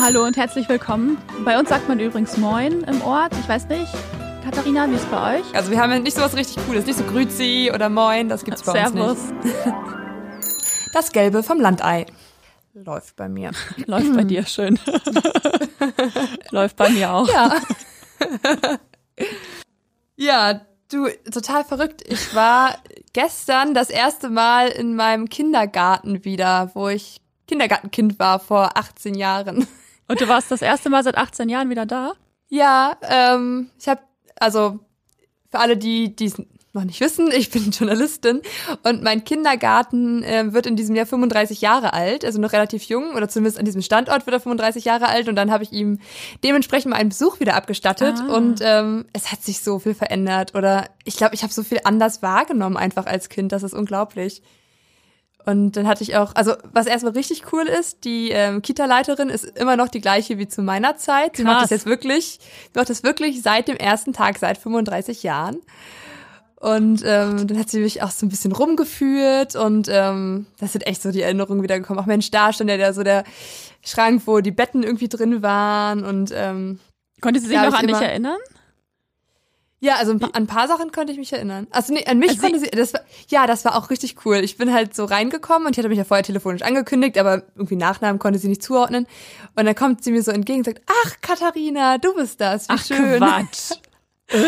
Hallo und herzlich willkommen. Bei uns sagt man übrigens Moin im Ort. Ich weiß nicht, Katharina, wie ist es bei euch? Also wir haben nicht so was richtig Cooles, nicht so Grüzi oder Moin, das gibt's bei Servus. uns nicht. Das Gelbe vom Landei läuft bei mir. Läuft bei dir schön. Läuft bei mir auch. Ja. ja, du, total verrückt. Ich war gestern das erste Mal in meinem Kindergarten wieder, wo ich Kindergartenkind war vor 18 Jahren. Und du warst das erste Mal seit 18 Jahren wieder da? Ja, ähm, ich habe also für alle, die es noch nicht wissen, ich bin Journalistin und mein Kindergarten äh, wird in diesem Jahr 35 Jahre alt, also noch relativ jung oder zumindest an diesem Standort wird er 35 Jahre alt und dann habe ich ihm dementsprechend mal einen Besuch wieder abgestattet Ah. und ähm, es hat sich so viel verändert oder ich glaube, ich habe so viel anders wahrgenommen einfach als Kind, das ist unglaublich. Und dann hatte ich auch, also was erstmal richtig cool ist, die ähm, Kita-Leiterin ist immer noch die gleiche wie zu meiner Zeit. Sie macht Krass. das jetzt wirklich, sie macht das wirklich seit dem ersten Tag, seit 35 Jahren. Und ähm, dann hat sie mich auch so ein bisschen rumgeführt und ähm, das sind echt so die Erinnerungen wiedergekommen. Ach Mensch, da stand ja der, so der Schrank, wo die Betten irgendwie drin waren und ähm, Konnte sie sich noch an dich erinnern? Ja, also ein paar, an ein paar Sachen konnte ich mich erinnern. Also nee, an mich Also konnte sie, das war, ja, das war auch richtig cool. Ich bin halt so reingekommen und ich hatte mich ja vorher telefonisch angekündigt, aber irgendwie Nachnamen konnte sie nicht zuordnen. Und dann kommt sie mir so entgegen und sagt, ach, Katharina, du bist das, wie Ach, schön. Quatsch. Äh?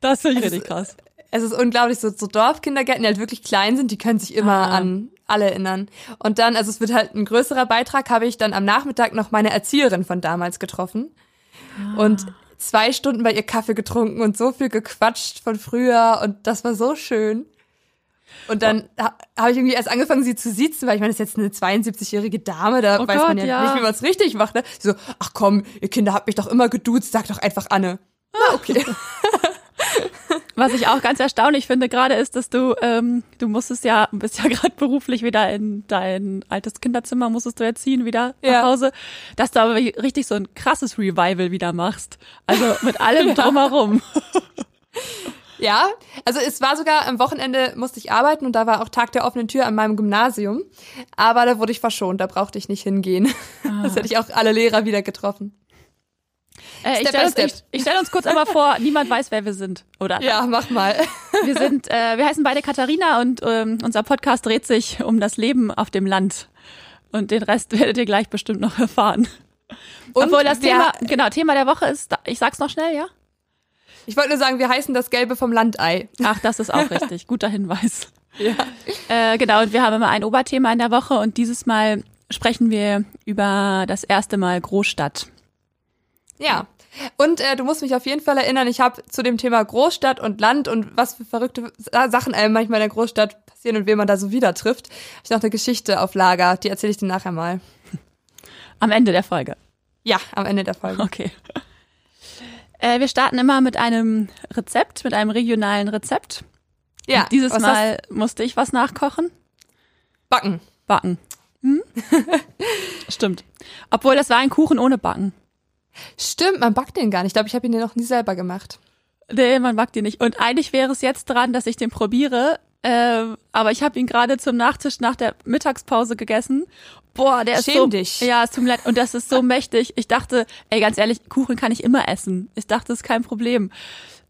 das finde ich richtig krass. Es ist unglaublich, so, so Dorfkindergärten, die halt wirklich klein sind, die können sich immer Ah. an alle erinnern. Und dann, also es wird halt ein größerer Beitrag, habe ich dann am Nachmittag noch meine Erzieherin von damals getroffen. Und zwei Stunden bei ihr Kaffee getrunken und so viel gequatscht von früher und das war so schön. Und dann ha, habe ich irgendwie erst angefangen, sie zu siezen, weil ich meine, das ist jetzt eine 72-jährige Dame, da Oh weiß Gott, man ja, ja. nicht, wie man es richtig macht. Ne? Sie so, ach komm, ihr Kinder habt mich doch immer geduzt, sag doch einfach Anne. Na, okay. Was ich auch ganz erstaunlich finde gerade ist, dass du, ähm, du musstest ja, bist ja gerade beruflich wieder in dein altes Kinderzimmer, musstest du jetzt ziehen wieder Ja. nach Hause, dass du aber richtig so ein krasses Revival wieder machst. Also mit allem Ja. drumherum. Ja, also es war sogar am Wochenende musste ich arbeiten und da war auch Tag der offenen Tür an meinem Gymnasium. Aber da wurde ich verschont, da brauchte ich nicht hingehen. Das hätte ich auch alle Lehrer wieder getroffen. Äh, ich stelle uns, stell uns kurz einmal vor, niemand weiß, wer wir sind, oder? Ja, mach mal. Wir sind, äh, wir heißen beide Katharina und ähm, unser Podcast dreht sich um das Leben auf dem Land. Und den Rest werdet ihr gleich bestimmt noch erfahren. Und Obwohl das Thema, genau, Thema der Woche ist, ich sag's noch schnell, ja? Ich wollte nur sagen, wir heißen das Gelbe vom Landei. Ach, das ist auch richtig. Guter Hinweis. Ja. Äh, genau, und wir haben immer ein Oberthema in der Woche und dieses Mal sprechen wir über das erste Mal Großstadt. Ja. Und äh, du musst mich auf jeden Fall erinnern, ich habe zu dem Thema Großstadt und Land und was für verrückte Sa- Sachen einem manchmal in der Großstadt passieren und wen man da so wieder trifft, hab ich noch eine Geschichte auf Lager, die erzähle ich dir nachher mal. Am Ende der Folge. Ja, am Ende der Folge. Okay. Äh, wir starten immer mit einem Rezept, mit einem regionalen Rezept. Ja, Und dieses Mal musste ich was nachkochen. hast- backen. Backen. Hm? Stimmt. Obwohl, das war ein Kuchen ohne Backen. Stimmt, man backt den gar nicht. Ich glaube, ich habe ihn ja noch nie selber gemacht. Nee, man mag die nicht. Und eigentlich wäre es jetzt dran, dass ich den probiere. Ähm, aber ich habe ihn gerade zum Nachtisch nach der Mittagspause gegessen. Boah, der ist Schäm so. dich. Ja, es tut mir leid. Und das ist so mächtig. Ich dachte, ey, ganz ehrlich, Kuchen kann ich immer essen. Ich dachte, das ist kein Problem.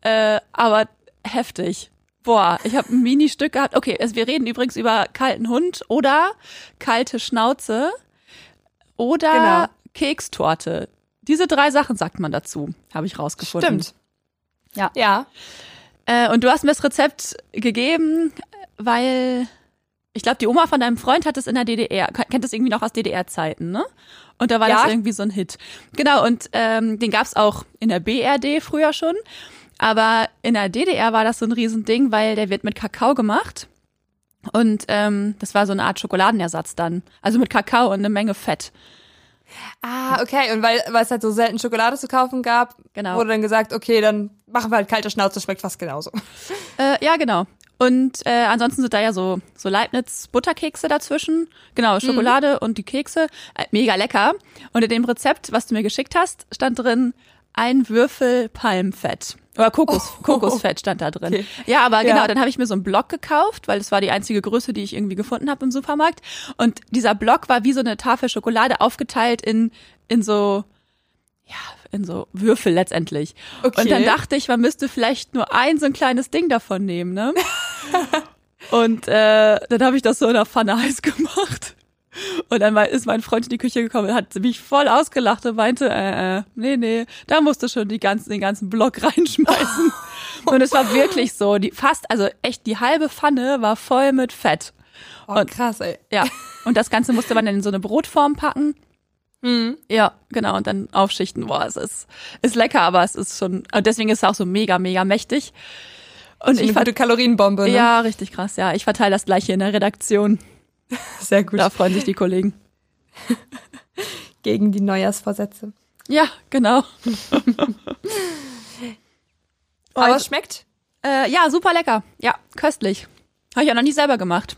Äh, aber heftig. Boah, ich habe ein Mini-Stück gehabt. Okay, also wir reden übrigens über kalten Hund oder kalte Schnauze oder Genau. Kekstorte. Diese drei Sachen sagt man dazu, habe ich rausgefunden. Stimmt. Ja. Ja. Äh, und du hast mir das Rezept gegeben, weil ich glaube, die Oma von deinem Freund hat es in der DDR, kennt das irgendwie noch aus DDR-Zeiten, ne? Und da war Ja. das irgendwie so ein Hit. Genau, und ähm, den gab's auch in der BRD früher schon. Aber in der DDR war das so ein Riesending, weil der wird mit Kakao gemacht. Und ähm, das war so eine Art Schokoladenersatz dann. Also mit Kakao und eine Menge Fett. Ah, okay. Und weil, weil es halt so selten Schokolade zu kaufen gab, Genau. wurde dann gesagt, okay, dann machen wir halt kalte Schnauze, schmeckt fast genauso. Äh, ja, genau. Und äh, ansonsten sind da ja so, so Leibniz-Butterkekse dazwischen. Genau, Schokolade und die Kekse. Äh, mega lecker. Und in dem Rezept, was du mir geschickt hast, stand drin ein Würfel Palmfett. Oder Kokos, Oh. Kokosfett stand da drin. Okay. Ja, aber genau, Ja. dann habe ich mir so einen Block gekauft, weil es war die einzige Größe, die ich irgendwie gefunden habe im Supermarkt. Und dieser Block war wie so eine Tafel Schokolade aufgeteilt in, in so, ja, in so Würfel letztendlich. Okay. Und dann dachte ich, man müsste vielleicht nur ein so ein kleines Ding davon nehmen, ne? Und äh, dann habe ich das so in der Pfanne heiß gemacht. Und dann ist mein Freund in die Küche gekommen und hat mich voll ausgelacht und meinte, äh, äh, nee, nee, da musst du schon die ganzen, den ganzen Block reinschmeißen. und es war wirklich so, die fast, also echt die halbe Pfanne war voll mit Fett. Oh, Und- krass, ey. Ja. Und das Ganze musste man dann in so eine Brotform packen. Mhm. Ja, genau, und dann aufschichten. Boah, es ist, ist lecker, aber es ist schon, und deswegen ist es auch so mega, mega mächtig. Und Ich eine gute Kalorienbombe, ne? ja, richtig krass, ja. Ich verteile das gleiche in der Redaktion. Sehr gut. Da freuen sich die Kollegen. Gegen die Neujahrsvorsätze. Ja, genau. Aber es schmeckt? Äh, ja, super lecker. Ja, köstlich. Habe ich auch noch nie selber gemacht.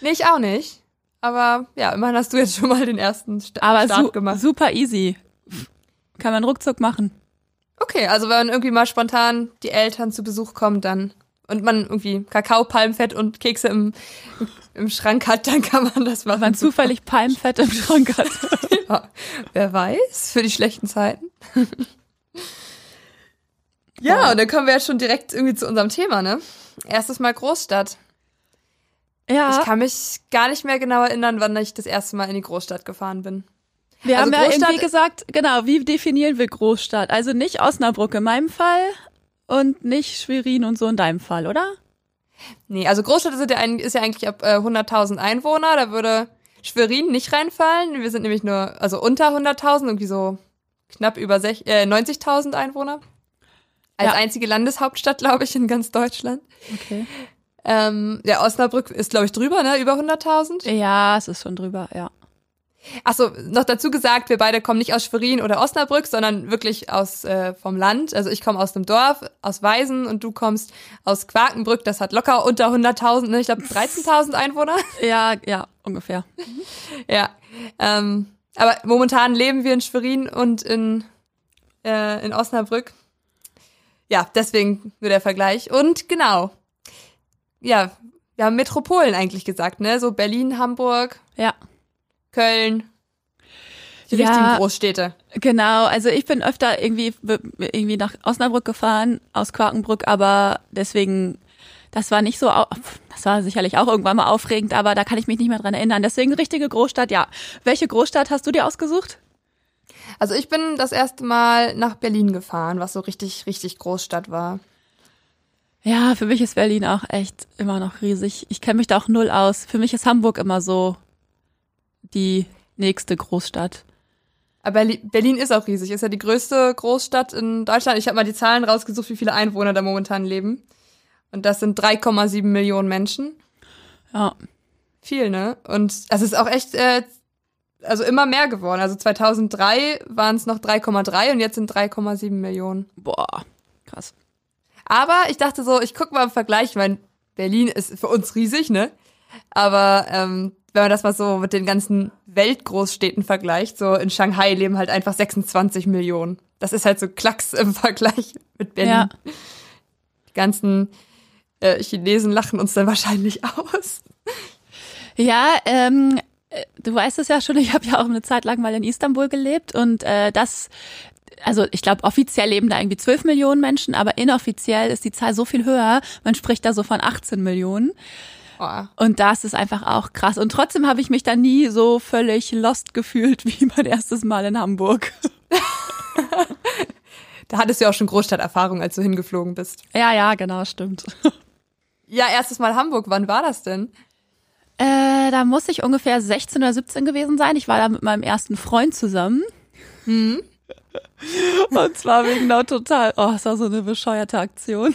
Nee, ich auch nicht. Aber ja, immerhin hast du jetzt schon mal den ersten Sta Aber Start su gemacht. super easy. Kann man ruckzuck machen. Okay, also wenn irgendwie mal spontan die Eltern zu Besuch kommen, dann und man irgendwie Kakao, Palmfett und Kekse im, im Schrank hat, dann kann man das machen. Wenn man zufällig Palmfett im Schrank hat. Ja, wer weiß, für die schlechten Zeiten. ja, und dann kommen wir jetzt schon direkt irgendwie zu unserem Thema, ne? Erstes Mal Großstadt. Ja, Ich kann mich gar nicht mehr genau erinnern, wann ich das erste Mal in die Großstadt gefahren bin. wir also haben ja Großstadt- irgendwie gesagt, genau, wie definieren wir Großstadt? Also nicht Osnabrück in meinem Fall und nicht Schwerin und so in deinem Fall, oder? Nee, also Großstadt ist ja, ist ja eigentlich ab äh, 100.000 Einwohner. Da würde Schwerin nicht reinfallen. Wir sind nämlich nur, also unter 100.000, irgendwie so knapp über äh, 90.000 Einwohner. Als Ja. einzige Landeshauptstadt, glaube ich, in ganz Deutschland. Okay. Ähm, ja, Osnabrück ist, glaube ich, drüber, ne? Über 100.000. Ja, es ist schon drüber, ja. Achso, noch dazu gesagt, wir beide kommen nicht aus Schwerin oder Osnabrück, sondern wirklich aus äh, vom Land. Also ich komme aus einem Dorf, aus Weisen und du kommst aus Quakenbrück. Das hat locker unter 100.000, ne? Ich glaube 13.000 Einwohner. Ja, ja, ungefähr. Ja. Ähm, aber momentan leben wir in Schwerin und in, äh, in Osnabrück. Ja, deswegen nur der Vergleich. Und genau. Ja, wir haben Metropolen eigentlich gesagt, ne? So Berlin, Hamburg, Ja. Köln. Die Ja. richtigen Großstädte. Genau, also ich bin öfter irgendwie irgendwie nach Osnabrück gefahren aus Quakenbrück, aber deswegen das war nicht so das war sicherlich auch irgendwann mal aufregend, aber da kann ich mich nicht mehr dran erinnern. Deswegen richtige Großstadt, ja. Welche Großstadt hast du dir ausgesucht? Also ich bin das erste Mal nach Berlin gefahren, was so richtig, richtig Großstadt war. Ja, für mich ist Berlin auch echt immer noch riesig. Ich kenne mich da auch null aus. Für mich ist Hamburg immer so die nächste Großstadt. Aber Berli- Berlin ist auch riesig, ist ja die größte Großstadt in Deutschland. Ich habe mal die Zahlen rausgesucht, wie viele Einwohner da momentan leben. Und das sind 3,7 Millionen Menschen. Ja. Viel, ne? Und das ist auch echt, äh, also immer mehr geworden. Also 2003 waren es noch 3,3 und jetzt sind 3,7 Millionen. Boah, krass. Aber ich dachte so, ich guck mal im Vergleich, ich mein, Berlin ist für uns riesig, ne? Aber ähm, wenn man das mal so mit den ganzen Weltgroßstädten vergleicht, so in Shanghai leben halt einfach 26 Millionen. Das ist halt so Klacks im Vergleich mit Berlin. Ja. Die ganzen äh, Chinesen lachen uns dann wahrscheinlich aus. Ja, ähm, äh, du weißt es ja schon, ich habe ja auch eine Zeit lang mal in Istanbul gelebt und äh, das, also ich glaube, offiziell leben da irgendwie 12 Millionen Menschen, aber inoffiziell ist die Zahl so viel höher. Man spricht da so von 18 Millionen. Oh. Und das ist einfach auch krass. Und trotzdem habe ich mich da nie so völlig lost gefühlt wie mein erstes Mal in Hamburg. Da hattest du ja auch schon Großstadterfahrung, als du hingeflogen bist. Ja, ja, genau, stimmt. Ja, erstes Mal Hamburg, wann war das denn? Äh, da muss ich ungefähr 16 oder 17 gewesen sein. Ich war da mit meinem ersten Freund zusammen. Und zwar wegen einer total, oh, es war so eine bescheuerte Aktion.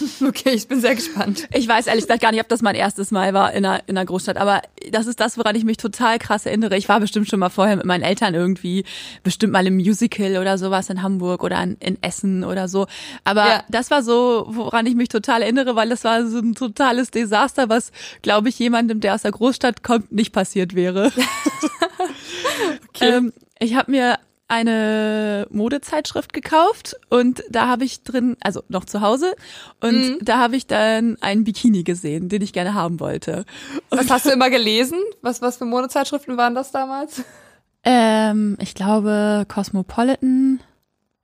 Okay, ich bin sehr gespannt. Ich weiß ehrlich gesagt gar nicht, ob das mein erstes Mal war in einer, in einer Großstadt, aber das ist das, woran ich mich total krass erinnere. Ich war bestimmt schon mal vorher mit meinen Eltern irgendwie, bestimmt mal im Musical oder sowas in Hamburg oder in, in Essen oder so. Aber Ja. das war so, woran ich mich total erinnere, weil das war so ein totales Desaster, was, glaube ich, jemandem, der aus der Großstadt kommt, nicht passiert wäre. Okay. Ähm, ich habe mir eine Modezeitschrift gekauft und da habe ich drin, also noch zu Hause, und Mhm. da habe ich dann einen Bikini gesehen, den ich gerne haben wollte. Was hast du immer gelesen? Was, was für Modezeitschriften waren das damals? Ähm, ich glaube Cosmopolitan,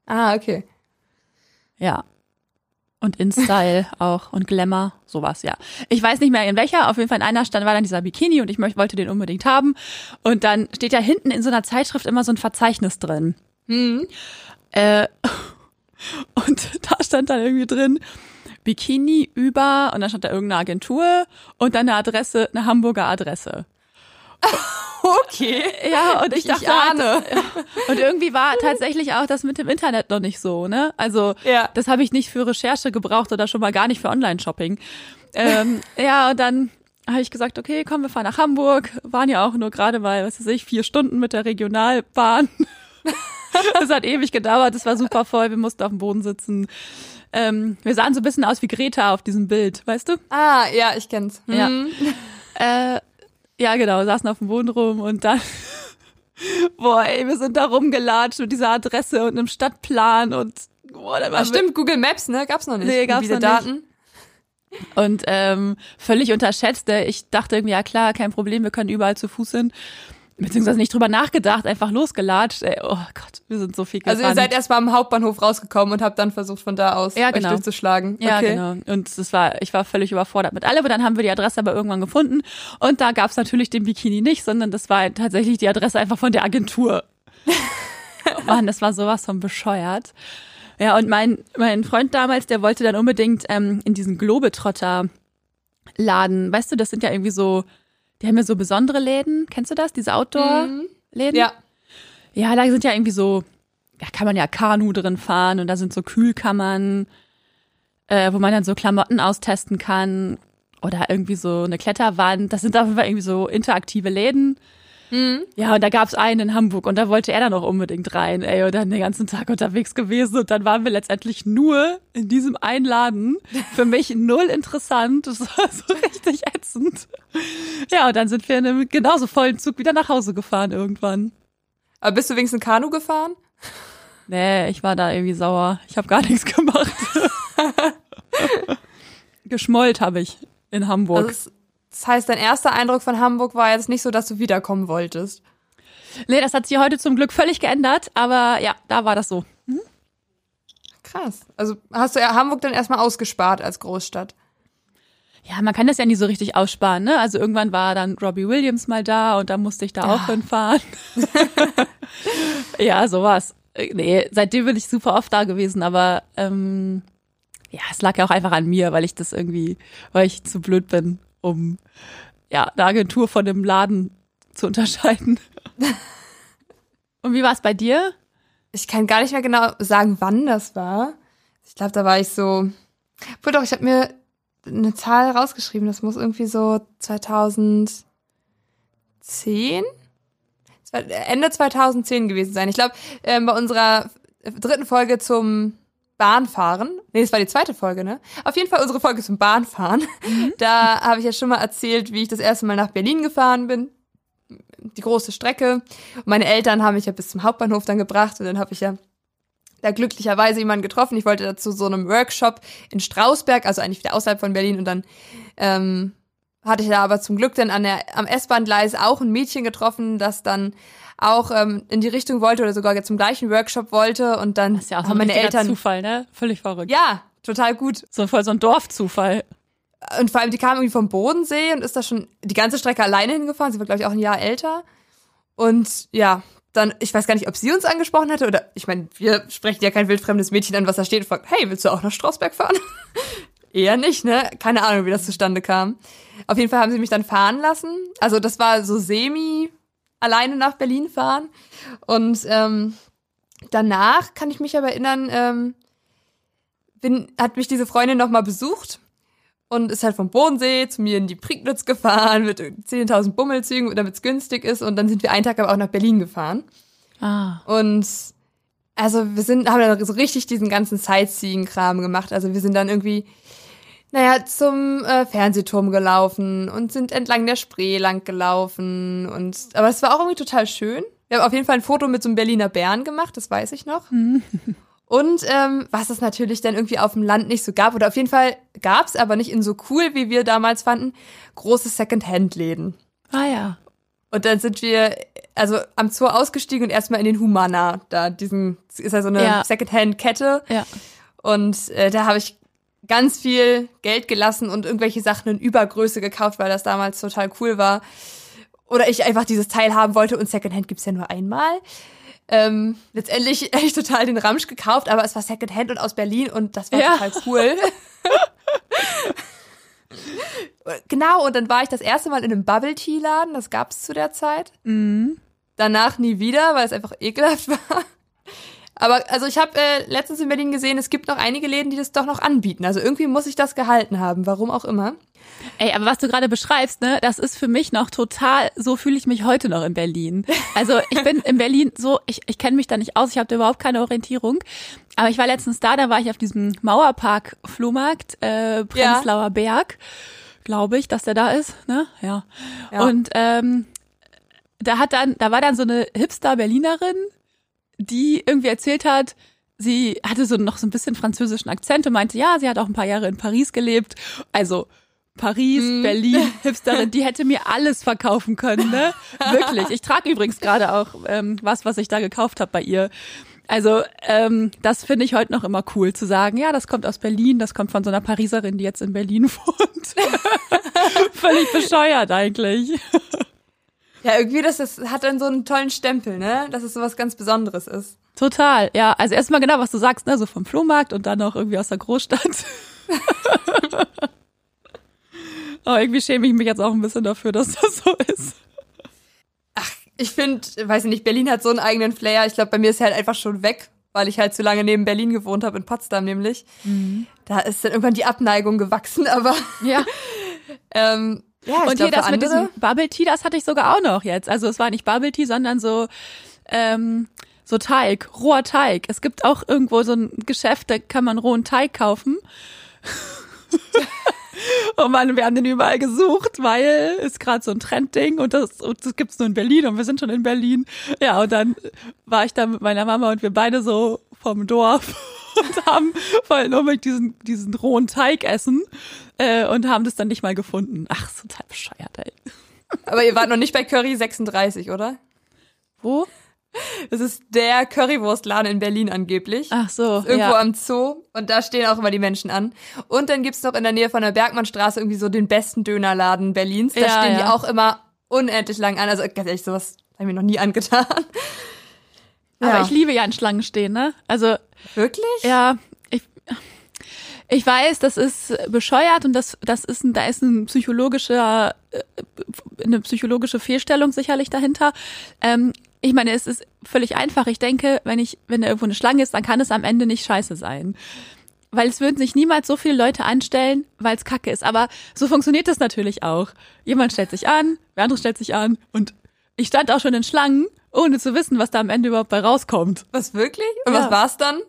Ah, okay. ja. Und InStyle auch und Glamour, sowas, ja. Ich weiß nicht mehr in welcher, auf jeden Fall in einer stand war dann dieser Bikini und ich möcht, wollte den unbedingt haben. Und dann steht ja hinten in so einer Zeitschrift immer so ein Verzeichnis drin. Hm. Äh, und da stand dann irgendwie drin, Bikini über, und dann stand da irgendeine Agentur und dann eine Adresse, eine Hamburger Adresse. Okay. Ja, und ich Ich dachte, ahne. Halt, und irgendwie war tatsächlich auch das mit dem Internet noch nicht so, ne? Also, Ja. das habe ich nicht für Recherche gebraucht oder schon mal gar nicht für Online-Shopping. Ähm, ja, und dann habe ich gesagt, okay, komm, wir fahren nach Hamburg. Waren ja auch nur gerade mal, was weiß ich, vier Stunden mit der Regionalbahn. Es hat ewig gedauert, es war super voll, wir mussten auf dem Boden sitzen. Ähm, wir sahen so ein bisschen aus wie Greta auf diesem Bild, weißt du? Ah, ja, ich kenn's. Ja. Hm. Äh, ja, genau, saßen auf dem Boden rum und dann, boah, ey, wir sind da rumgelatscht mit dieser Adresse und einem Stadtplan und, boah, da war stimmt, Google Maps, ne? Gab's noch nicht. Nee, gab's noch nicht. Daten. Und ähm, völlig unterschätzt. äh, Ich dachte irgendwie, ja klar, kein Problem, wir können überall zu Fuß hin. Beziehungsweise nicht drüber nachgedacht, einfach losgelatscht. Ey, oh Gott, wir sind so viel gefahren. Also ihr seid erst mal am Hauptbahnhof rausgekommen und habt dann versucht, von da aus Ja, euch genau. durchzuschlagen. Ja, okay. genau. Und das war, ich war völlig überfordert mit allem. Aber dann haben wir die Adresse aber irgendwann gefunden. Und da gab's natürlich den Bikini nicht, sondern das war tatsächlich die Adresse einfach von der Agentur. Oh Mann, das war sowas von bescheuert. Ja, und mein, mein Freund damals, der wollte dann unbedingt ähm, in diesen Globetrotter Laden. Weißt du, das sind ja irgendwie so, die haben ja so besondere Läden. Kennst du das? Diese Outdoor-Läden? Ja. Ja, da sind ja irgendwie so, da kann man ja Kanu drin fahren und da sind so Kühlkammern, äh, wo man dann so Klamotten austesten kann oder irgendwie so eine Kletterwand. Das sind auf jeden Fall irgendwie so interaktive Läden. Ja, und da gab's einen in Hamburg und da wollte er dann auch unbedingt rein, ey, und dann den ganzen Tag unterwegs gewesen und dann waren wir letztendlich nur in diesem einen Laden. Für mich null interessant, das war so richtig ätzend. Ja, und dann sind wir in einem genauso vollen Zug wieder nach Hause gefahren irgendwann. Aber bist du wenigstens Kanu gefahren? Nee, ich war da irgendwie sauer. Ich habe gar nichts gemacht. Geschmollt habe ich in Hamburg. Also das, heißt, dein erster Eindruck von Hamburg war jetzt nicht so, dass du wiederkommen wolltest. nee, das hat sich heute zum Glück völlig geändert, aber ja, da war das so. Krass. Also hast du ja Hamburg dann erstmal ausgespart als Großstadt. Ja, man kann das ja nie so richtig aussparen, ne? Also irgendwann war dann Robbie Williams mal da und da musste ich da auch hinfahren. ja, sowas. Äh, Nee, seitdem bin ich super oft da gewesen, aber ähm, ja, es lag ja auch einfach an mir, weil ich das irgendwie, weil ich zu blöd bin, um ja, eine Agentur von dem Laden zu unterscheiden. und wie war es bei dir? Ich kann gar nicht mehr genau sagen, wann das war. Ich glaube, da war ich so. Obwohl doch, ich habe mir eine Zahl rausgeschrieben. Das muss irgendwie so 2010? Das war Ende 2010 gewesen sein. Ich glaube, ähm, bei unserer dritten Folge zum Bahnfahren, nee, das war die zweite Folge, ne? Auf jeden Fall unsere Folge zum Bahnfahren. Da habe ich ja schon mal erzählt, wie ich das erste Mal nach Berlin gefahren bin. Die große Strecke. Und meine Eltern haben mich ja bis zum Hauptbahnhof dann gebracht und dann habe ich ja da glücklicherweise jemanden getroffen. Ich wollte dazu so einem Workshop in Strausberg, also eigentlich wieder außerhalb von Berlin und dann ähm, hatte ich da aber zum Glück dann an der, am S-Bahn-Gleis auch ein Mädchen getroffen, das dann auch ähm, in die Richtung wollte oder sogar zum gleichen Workshop wollte und dann Das ist ja auch so haben ein meine Eltern Zufall, ne? Völlig verrückt. ja total gut So voll so ein Dorfzufall. und vor allem die kam irgendwie vom Bodensee und ist da schon die ganze Strecke alleine hingefahren. Sie war glaube ich auch ein Jahr älter und ja dann ich weiß gar nicht, ob sie uns angesprochen hatte oder ich meine wir sprechen ja kein wildfremdes Mädchen an, was da steht und fragt, hey willst du auch nach Strausberg fahren? Eher nicht, ne? Keine Ahnung, wie das zustande kam. Auf jeden Fall haben sie mich dann fahren lassen. Also das war so semi alleine nach Berlin fahren. Und ähm, danach kann ich mich aber erinnern, ähm, bin, hat mich diese Freundin noch mal besucht und ist halt vom Bodensee zu mir in die Prignitz gefahren mit 10.000 Bummelzügen, damit es günstig ist. Und dann sind wir einen Tag aber auch nach Berlin gefahren. Ah. Und also wir sind, haben dann so richtig diesen ganzen Sightseeing-Kram gemacht. Also wir sind dann irgendwie, naja, zum äh, Fernsehturm gelaufen und sind entlang der Spree lang gelaufen. Und aber es war auch irgendwie total schön. Wir haben auf jeden Fall ein Foto mit so einem Berliner Bären gemacht, das weiß ich noch. Und ähm, was es natürlich dann irgendwie auf dem Land nicht so gab, oder auf jeden Fall gab es, aber nicht in so cool, wie wir damals fanden, große Second-Hand-Läden. Ah ja. Und dann sind wir also am Zoo ausgestiegen und erstmal in den Humana, da diesen ist ja so eine Ja. Second-Hand-Kette. Ja. Und äh, da habe ich ganz viel Geld gelassen und irgendwelche Sachen in Übergröße gekauft, weil das damals total cool war. Oder ich einfach dieses Teil haben wollte und Secondhand gibt's ja nur einmal. Ähm, letztendlich ich total den Ramsch gekauft, aber es war Secondhand und aus Berlin und das war Ja. total cool. genau, und dann war ich das erste Mal in einem Bubble Tea Laden, das gab's zu der Zeit. Mhm. Danach nie wieder, weil es einfach ekelhaft war. Aber also ich habe äh, letztens in Berlin gesehen, es gibt noch einige Läden, die das doch noch anbieten. Also irgendwie muss ich das gehalten haben, warum auch immer. Ey, aber was du gerade beschreibst, ne, das ist für mich noch total, so fühle ich mich heute noch in Berlin. Also ich bin in Berlin so, ich, ich kenne mich da nicht aus, ich habe da überhaupt keine Orientierung. Aber ich war letztens da, da war ich auf diesem Mauerpark-Flohmarkt, äh, Prenzlauer Berg, glaube ich, dass der da ist, ne? Ja. Ja. Und ähm, da hat dann, da war dann so eine Hipster-Berlinerin, die irgendwie erzählt hat, sie hatte so noch so ein bisschen französischen Akzent und meinte, ja, sie hat auch ein paar Jahre in Paris gelebt. Also Paris, Mhm. Berlin, Hipsterin, die hätte mir alles verkaufen können, ne? Wirklich. Ich trage übrigens gerade auch ähm, was, was ich da gekauft habe bei ihr. Also ähm, das finde ich heute noch immer cool zu sagen, ja, das kommt aus Berlin, das kommt von so einer Pariserin, die jetzt in Berlin wohnt. Völlig bescheuert eigentlich. Ja, irgendwie das, das hat dann so einen tollen Stempel, ne? Dass es sowas ganz Besonderes ist. Total, ja. Also erstmal genau, was du sagst, ne, so vom Flohmarkt und dann auch irgendwie aus der Großstadt. Aber irgendwie schäme ich mich jetzt auch ein bisschen dafür, dass das so ist. Ich finde, weiß ich nicht, Berlin hat so einen eigenen Flair. Ich glaube, bei mir ist er halt einfach schon weg, weil ich halt zu lange neben Berlin gewohnt habe, in Potsdam nämlich. Da ist dann irgendwann die Abneigung gewachsen, aber Ja. ähm, ja, ich und hier das für mit diesem andere, Bubble Tea, das hatte ich sogar auch noch jetzt. Also es war nicht Bubble Tea, sondern so ähm, so Teig, roher Teig. Es gibt auch irgendwo so ein Geschäft, da kann man rohen Teig kaufen. Oh Mann, wir haben den überall gesucht, weil ist gerade so ein Trendding und das, und das gibt's nur in Berlin und wir sind schon in Berlin. Ja, und dann war ich da mit meiner Mama und wir beide so vom Dorf und haben voll unbedingt diesen, diesen rohen Teig essen äh, und haben das dann nicht mal gefunden. Ach, ist total bescheuert, ey. aber ihr wart noch nicht bei Curry 36, oder? Wo? Das ist der Currywurstladen in Berlin angeblich. Ach so, Irgendwo ja. am Zoo und da stehen auch immer die Menschen an. Und dann gibt's noch in der Nähe von der Bergmannstraße irgendwie so den besten Dönerladen Berlins. Da Ja, stehen die ja. auch immer unendlich lang an. Also ganz ehrlich, sowas habe ich mir noch nie angetan. Aber ich liebe ja in Schlangen stehen, ne? Also Wirklich? Ja, ich, ich weiß, das ist bescheuert und das, das ist ein, da ist ein psychologischer, äh, eine psychologische Fehlstellung sicherlich dahinter. Ähm, ich meine, es ist völlig einfach. Ich denke, wenn ich, wenn da irgendwo eine Schlange ist, dann kann es am Ende nicht scheiße sein. Weil es würden sich niemals so viele Leute anstellen, weil es kacke ist. Aber so funktioniert das natürlich auch. Jemand stellt sich an, wer andere stellt sich an und ich stand auch schon in Schlangen, ohne zu wissen, was da am Ende überhaupt bei rauskommt. Was wirklich? Und Ja. was war's dann?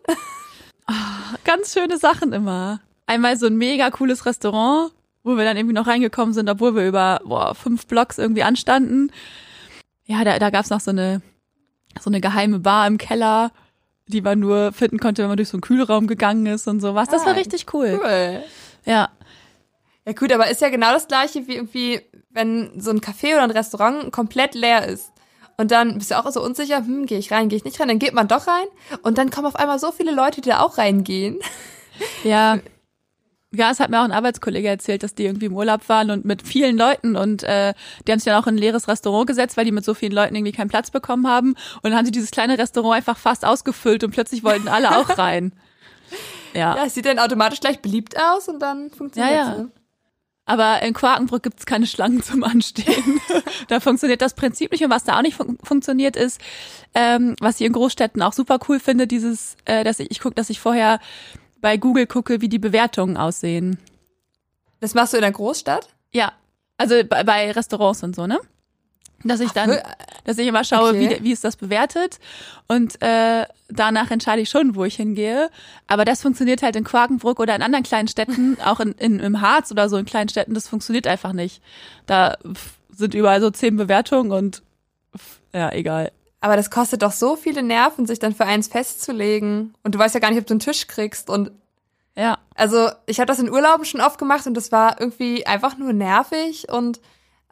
ganz schöne Sachen immer. Einmal so ein mega cooles Restaurant, wo wir dann irgendwie noch reingekommen sind, obwohl wir über boah, fünf Blocks irgendwie anstanden. Ja, da, da gab's noch so eine, so eine geheime Bar im Keller, die man nur finden konnte, wenn man durch so einen Kühlraum gegangen ist und sowas. Das war Ah, richtig cool. Cool. Ja. Ja gut, aber ist ja genau das gleiche wie irgendwie, wenn so ein Café oder ein Restaurant komplett leer ist. Und dann bist du auch so unsicher, hm, gehe ich rein, gehe ich nicht rein, dann geht man doch rein und dann kommen auf einmal so viele Leute, die da auch reingehen. Ja. Ja, es hat mir auch ein Arbeitskollege erzählt, dass die irgendwie im Urlaub waren und mit vielen Leuten und äh, die haben sich dann auch in ein leeres Restaurant gesetzt, weil die mit so vielen Leuten irgendwie keinen Platz bekommen haben. Und dann haben sie dieses kleine Restaurant einfach fast ausgefüllt und plötzlich wollten alle auch rein. Ja. Ja, es sieht dann automatisch gleich beliebt aus und dann funktioniert Ja, ja. Ne? Aber in Quakenbrück gibt's keine Schlangen zum Anstehen. da funktioniert das Prinzip nicht. Und was da auch nicht fun funktioniert, ist, ähm, was ich in Großstädten auch super cool finde, dieses, äh, dass ich, ich gucke, dass ich vorher bei Google gucke, wie die Bewertungen aussehen. Das machst du in der Großstadt? Ja, also bei, bei Restaurants und so, ne? Dass ich dann, dass ich immer schaue, Okay. wie, wie ist das bewertet und äh, danach entscheide ich schon, wo ich hingehe. Aber das funktioniert halt in Quakenbrück oder in anderen kleinen Städten, auch in, in, im Harz oder so in kleinen Städten, das funktioniert einfach nicht. Da sind überall so zehn Bewertungen und ja, egal. Aber das kostet doch so viele Nerven, sich dann für eins festzulegen. Und du weißt ja gar nicht, ob du einen Tisch kriegst. Und Ja. also ich habe das in Urlauben schon oft gemacht und das war irgendwie einfach nur nervig. Und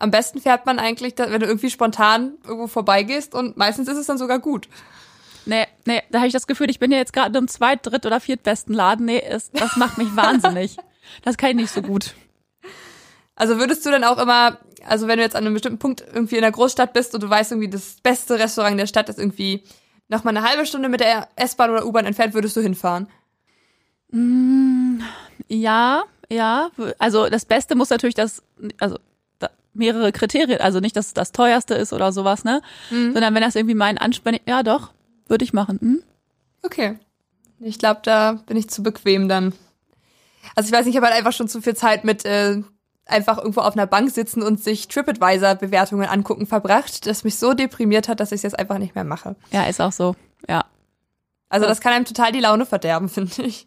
am besten fährt man eigentlich, wenn du irgendwie spontan irgendwo vorbeigehst und meistens ist es dann sogar gut. Nee, nee, da habe ich das Gefühl, ich bin ja jetzt gerade im zweit-, dritt- oder viertbesten Laden. Nee, ist, das macht mich wahnsinnig. Das kann ich nicht so gut. Also würdest du dann auch immer, also wenn du jetzt an einem bestimmten Punkt irgendwie in der Großstadt bist und du weißt irgendwie, das beste Restaurant der Stadt ist irgendwie noch mal eine halbe Stunde mit der S-Bahn oder U-Bahn entfernt, würdest du hinfahren? Ja, ja. Also das Beste muss natürlich das, also mehrere Kriterien, also nicht, dass es das teuerste ist oder sowas, ne? Sondern wenn das irgendwie mein Anspann, ja doch, würde ich machen. Hm? Okay. Ich glaube, da bin ich zu bequem dann. Also ich weiß nicht, ich habe halt einfach schon zu viel Zeit mit äh, einfach irgendwo auf einer Bank sitzen und sich TripAdvisor-Bewertungen angucken verbracht, das mich so deprimiert hat, dass ich es jetzt einfach nicht mehr mache. Ja, ist auch so. Ja. Also das kann einem total die Laune verderben, finde ich.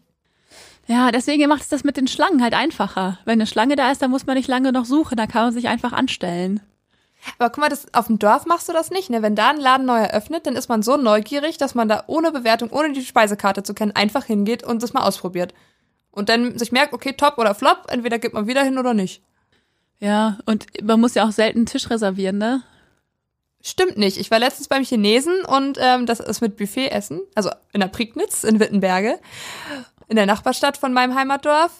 Ja, deswegen macht es das mit den Schlangen halt einfacher. Wenn eine Schlange da ist, dann muss man nicht lange noch suchen, da kann man sich einfach anstellen. Aber guck mal, das, auf dem Dorf machst du das nicht, ne? Wenn da ein Laden neu eröffnet, dann ist man so neugierig, dass man da ohne Bewertung, ohne die Speisekarte zu kennen, einfach hingeht und das mal ausprobiert. Und dann sich merkt, okay, top oder flop, entweder geht man wieder hin oder nicht. Ja, und man muss ja auch selten einen Tisch reservieren, ne? Stimmt nicht. Ich war letztens beim Chinesen und ähm, das ist mit Buffet essen, also in der Prignitz in Wittenberge, in der Nachbarstadt von meinem Heimatdorf.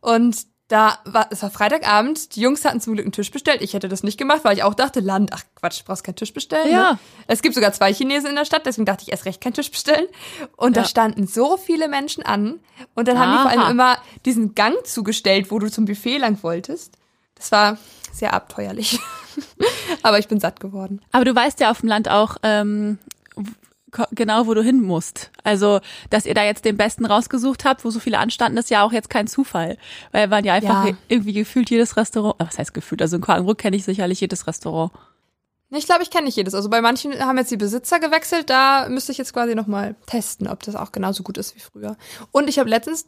Und da war, es war Freitagabend, die Jungs hatten zum Glück einen Tisch bestellt. Ich hätte das nicht gemacht, weil ich auch dachte, Land, ach Quatsch, brauchst keinen Tisch bestellen. Ja. Ne? Es gibt sogar zwei Chinesen in der Stadt, deswegen dachte ich erst recht keinen Tisch bestellen. Und da Ja. standen so viele Menschen an. Und dann haben die vor Aha. allem immer diesen Gang zugestellt, wo du zum Buffet lang wolltest. Das war sehr abenteuerlich. Aber ich bin satt geworden. Aber du weißt ja auf dem Land auch ähm, genau, wo du hin musst. Also, dass ihr da jetzt den Besten rausgesucht habt, wo so viele anstanden, ist ja auch jetzt kein Zufall. Weil man ja einfach Ja. irgendwie gefühlt jedes Restaurant, äh, was heißt gefühlt, also in Quakenbrück kenne ich sicherlich jedes Restaurant. Ich glaube, ich kenne nicht jedes. Also bei manchen haben jetzt die Besitzer gewechselt. Da müsste ich jetzt quasi noch mal testen, ob das auch genauso gut ist wie früher. Und ich habe letztens,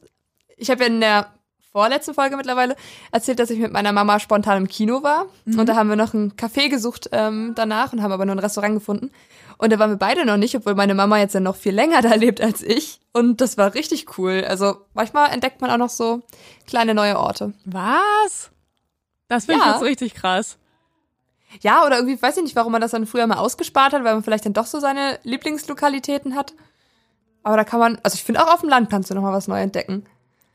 ich habe ja in der vorletzten Folge mittlerweile erzählt, dass ich mit meiner Mama spontan im Kino war. Und da haben wir noch ein Café gesucht ähm, danach und haben aber nur ein Restaurant gefunden. Und da waren wir beide noch nicht, obwohl meine Mama jetzt ja noch viel länger da lebt als ich. Und das war richtig cool. Also manchmal entdeckt man auch noch so kleine neue Orte. Was? Das finde Ja. ich jetzt richtig krass. Ja, oder irgendwie, weiß ich nicht, warum man das dann früher mal ausgespart hat, weil man vielleicht dann doch so seine Lieblingslokalitäten hat. Aber da kann man, also ich finde auch auf dem Land kannst du noch mal was neu entdecken.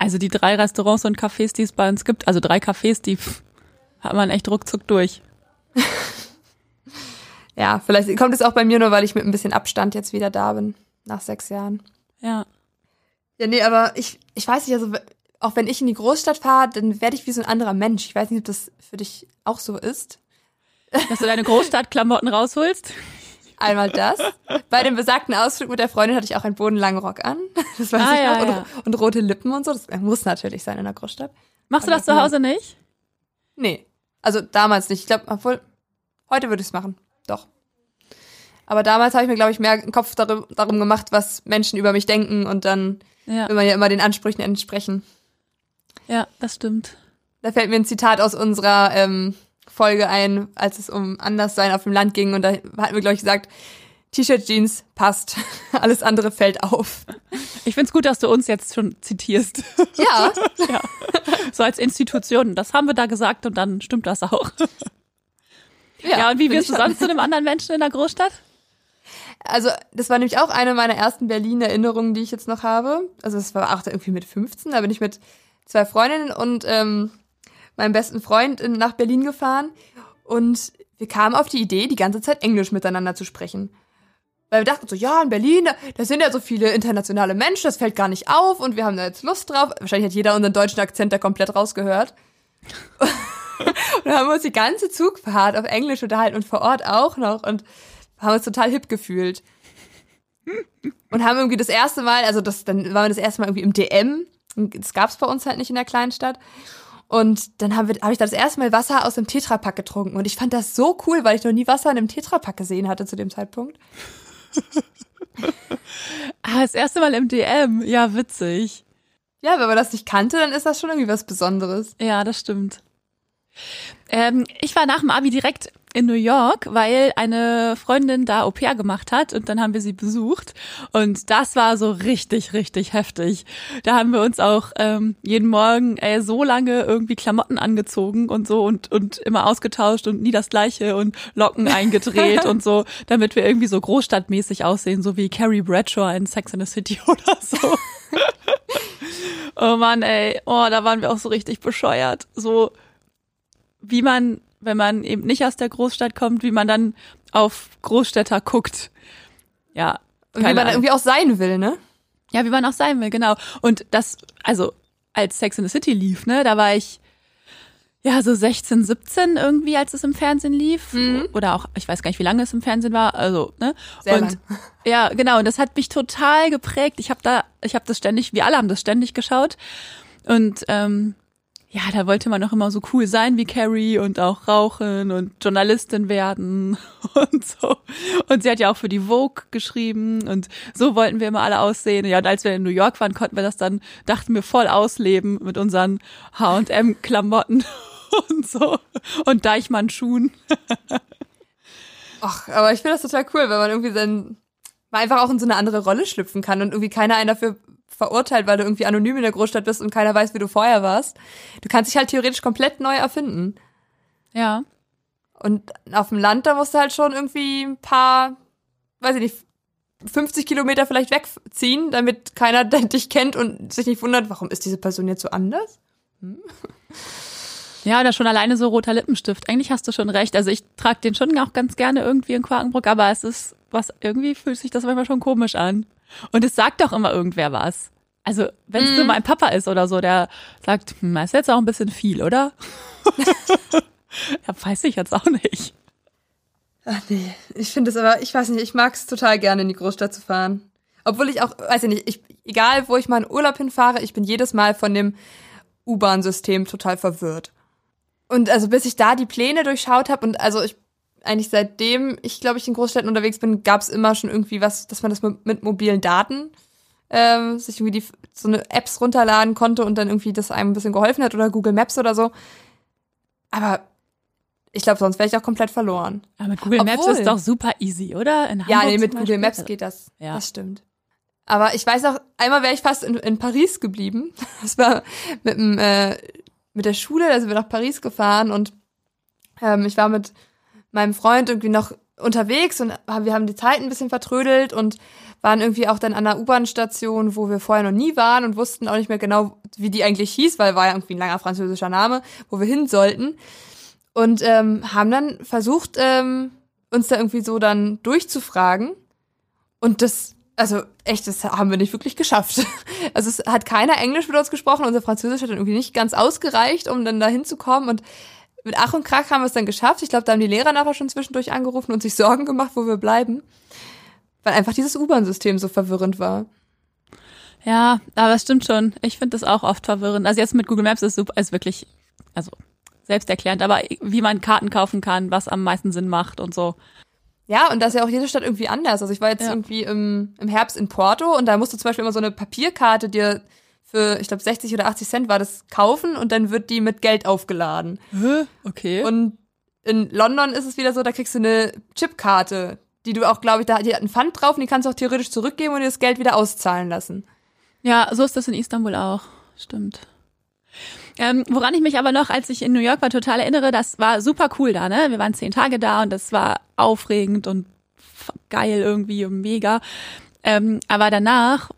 Also die drei Restaurants und Cafés, die es bei uns gibt, also drei Cafés, die pff, hat man echt ruckzuck durch. Ja, vielleicht kommt es auch bei mir nur, weil ich mit ein bisschen Abstand jetzt wieder da bin, nach sechs Jahren. Ja. Ja, nee, aber ich, ich weiß nicht, also auch wenn ich in die Großstadt fahre, dann werde ich wie so ein anderer Mensch. Ich weiß nicht, ob das für dich auch so ist. Dass du deine Großstadtklamotten rausholst. Einmal das. Bei dem besagten Ausflug mit der Freundin hatte ich auch einen bodenlangen Rock an. Das weiß Ah, ich ja, noch. Und, ja. und rote Lippen und so. Das muss natürlich sein in der Großstadt. Machst du das zu Hause nicht? Nee. Also damals nicht. Ich glaube, obwohl, heute würde ich es machen. Doch. Aber damals habe ich mir, glaube ich, mehr einen Kopf darum, darum gemacht, was Menschen über mich denken und dann Ja, will man ja immer den Ansprüchen entsprechen. ja, das stimmt. Da fällt mir ein Zitat aus unserer ähm, Folge ein, als es um Anderssein auf dem Land ging und da hatten wir, glaube ich, gesagt, T-Shirt, Jeans, passt. Alles andere fällt auf. Ich find's gut, dass du uns jetzt schon zitierst. Ja, So als Institution. Das haben wir da gesagt und dann stimmt das auch. Ja, und wie wirst du sonst zu einem anderen Menschen in der Großstadt? Also, das war nämlich auch eine meiner ersten Berlin-Erinnerungen, die ich jetzt noch habe. Also, es war auch irgendwie mit 15, da bin ich mit zwei Freundinnen und ähm, meinem besten Freund in, nach Berlin gefahren. Und wir kamen auf die Idee, die ganze Zeit Englisch miteinander zu sprechen. Weil wir dachten so, ja, in Berlin, da, da sind ja so viele internationale Menschen, das fällt gar nicht auf und wir haben da jetzt Lust drauf. Wahrscheinlich hat jeder unseren deutschen Akzent da komplett rausgehört. und dann haben wir uns die ganze Zugfahrt auf Englisch unterhalten und vor Ort auch noch und haben uns total hip gefühlt. Und haben irgendwie das erste Mal, also das, dann waren wir das erste Mal irgendwie im DM. Das gab's bei uns halt nicht in der Kleinstadt. Und dann habe ich da das erste Mal Wasser aus dem Tetrapack getrunken. Und ich fand das so cool, weil ich noch nie Wasser in einem Tetrapack gesehen hatte zu dem Zeitpunkt. Ah, das erste Mal im DM. Ja, witzig. Ja, wenn man das nicht kannte, dann ist das schon irgendwie was Besonderes. Ja, das stimmt. Ähm, ich war nach dem Abi direkt in New York, weil eine Freundin da Au pair gemacht hat und dann haben wir sie besucht und das war so richtig, richtig heftig. Da haben wir uns auch ähm, jeden Morgen äh, so lange irgendwie Klamotten angezogen und so und, und immer ausgetauscht und nie das gleiche und Locken eingedreht und so, damit wir irgendwie so großstadtmäßig aussehen, so wie Carrie Bradshaw in Sex in the City oder so. oh Mann, ey, oh, da waren wir auch so richtig bescheuert. So wie man wenn man eben nicht aus der Großstadt kommt, wie man dann auf Großstädter guckt. Ja. Und wie man irgendwie auch sein will, ne? Ja, wie man auch sein will, genau. Und das, also als Sex in the City lief, ne, da war ich ja so 16, 17 irgendwie, als es im Fernsehen lief. Mhm. Oder auch, ich weiß gar nicht, wie lange es im Fernsehen war. Also, ne? Sehr und lang. ja, genau. Und das hat mich total geprägt. Ich habe da, ich habe das ständig, wir alle haben das ständig geschaut. Und ähm, ja, da wollte man auch immer so cool sein wie Carrie und auch rauchen und Journalistin werden und so. Und sie hat ja auch für die Vogue geschrieben und so wollten wir immer alle aussehen. Ja, und als wir in New York waren, konnten wir das dann, dachten wir, voll ausleben mit unseren H&M-Klamotten und so und Deichmann-Schuhen. Ach, aber ich finde das total cool, wenn man irgendwie dann einfach auch in so eine andere Rolle schlüpfen kann und irgendwie keiner einen dafür verurteilt, weil du irgendwie anonym in der Großstadt bist und keiner weiß, wie du vorher warst. Du kannst dich halt theoretisch komplett neu erfinden. Ja. Und auf dem Land, da musst du halt schon irgendwie ein paar, weiß ich nicht, 50 Kilometer vielleicht wegziehen, damit keiner dich kennt und sich nicht wundert, warum ist diese Person jetzt so anders? Hm? Ja, oder schon alleine so roter Lippenstift. Eigentlich hast du schon recht. Also ich trage den schon auch ganz gerne irgendwie in Quakenbrück, aber es ist was, irgendwie fühlt sich das manchmal schon komisch an. Und es sagt doch immer irgendwer was. Also, wenn es mm. so mein Papa ist oder so, der sagt, hm, ist jetzt auch ein bisschen viel, oder? ja, weiß ich jetzt auch nicht. Ach nee, ich finde es aber, ich weiß nicht, ich mag es total gerne, in die Großstadt zu fahren. Obwohl ich auch, weiß ich nicht, ich, egal wo ich mal in Urlaub hinfahre, ich bin jedes Mal von dem U-Bahn-System total verwirrt. Und also bis ich da die Pläne durchschaut habe und also ich eigentlich seitdem ich, glaube ich, in Großstädten unterwegs bin, gab es immer schon irgendwie was, dass man das mit, mobilen Daten ähm, sich irgendwie die, so eine Apps runterladen konnte und dann irgendwie das einem ein bisschen geholfen hat oder Google Maps oder so. Aber ich glaube, sonst wäre ich auch komplett verloren. Aber mit Google Obwohl, Maps ist doch super easy, oder? ja, nee, mit Google Maps geht das. Ja. Das stimmt. Aber ich weiß auch, einmal wäre ich fast in, in Paris geblieben. Das war mit, dem, äh, mit der Schule, da sind wir nach Paris gefahren und ähm, ich war mit meinem Freund irgendwie noch unterwegs und wir haben die Zeit ein bisschen vertrödelt und waren irgendwie auch dann an der U-Bahn-Station, wo wir vorher noch nie waren und wussten auch nicht mehr genau, wie die eigentlich hieß, weil war ja irgendwie ein langer französischer Name, wo wir hin sollten. Und ähm, haben dann versucht, ähm, uns da irgendwie so dann durchzufragen. Und das, also echt, das haben wir nicht wirklich geschafft. Also es hat keiner Englisch mit uns gesprochen, unser Französisch hat dann irgendwie nicht ganz ausgereicht, um dann da hinzukommen. Und mit Ach und Krach haben wir es dann geschafft. Ich glaube, da haben die Lehrer nachher schon zwischendurch angerufen und sich Sorgen gemacht, wo wir bleiben. Weil einfach dieses U-Bahn-System so verwirrend war. Ja, aber es stimmt schon. Ich finde das auch oft verwirrend. Also jetzt mit Google Maps ist super, ist wirklich, also selbsterklärend, aber wie man Karten kaufen kann, was am meisten Sinn macht und so. Ja, und das ist ja auch jede Stadt irgendwie anders. Also ich war jetzt ja. irgendwie im, im Herbst in Porto und da musst du zum Beispiel immer so eine Papierkarte dir für, ich glaube, 60 oder 80 Cent war das kaufen und dann wird die mit Geld aufgeladen. Okay. Und in London ist es wieder so, da kriegst du eine Chipkarte, die du auch, glaube ich, da die hat einen Pfand drauf und die kannst du auch theoretisch zurückgeben und dir das Geld wieder auszahlen lassen. Ja, so ist das in Istanbul auch. Stimmt. Ähm, woran ich mich aber noch, als ich in New York war, total erinnere, das war super cool da, ne? Wir waren zehn Tage da und das war aufregend und geil irgendwie und mega. Ähm, aber danach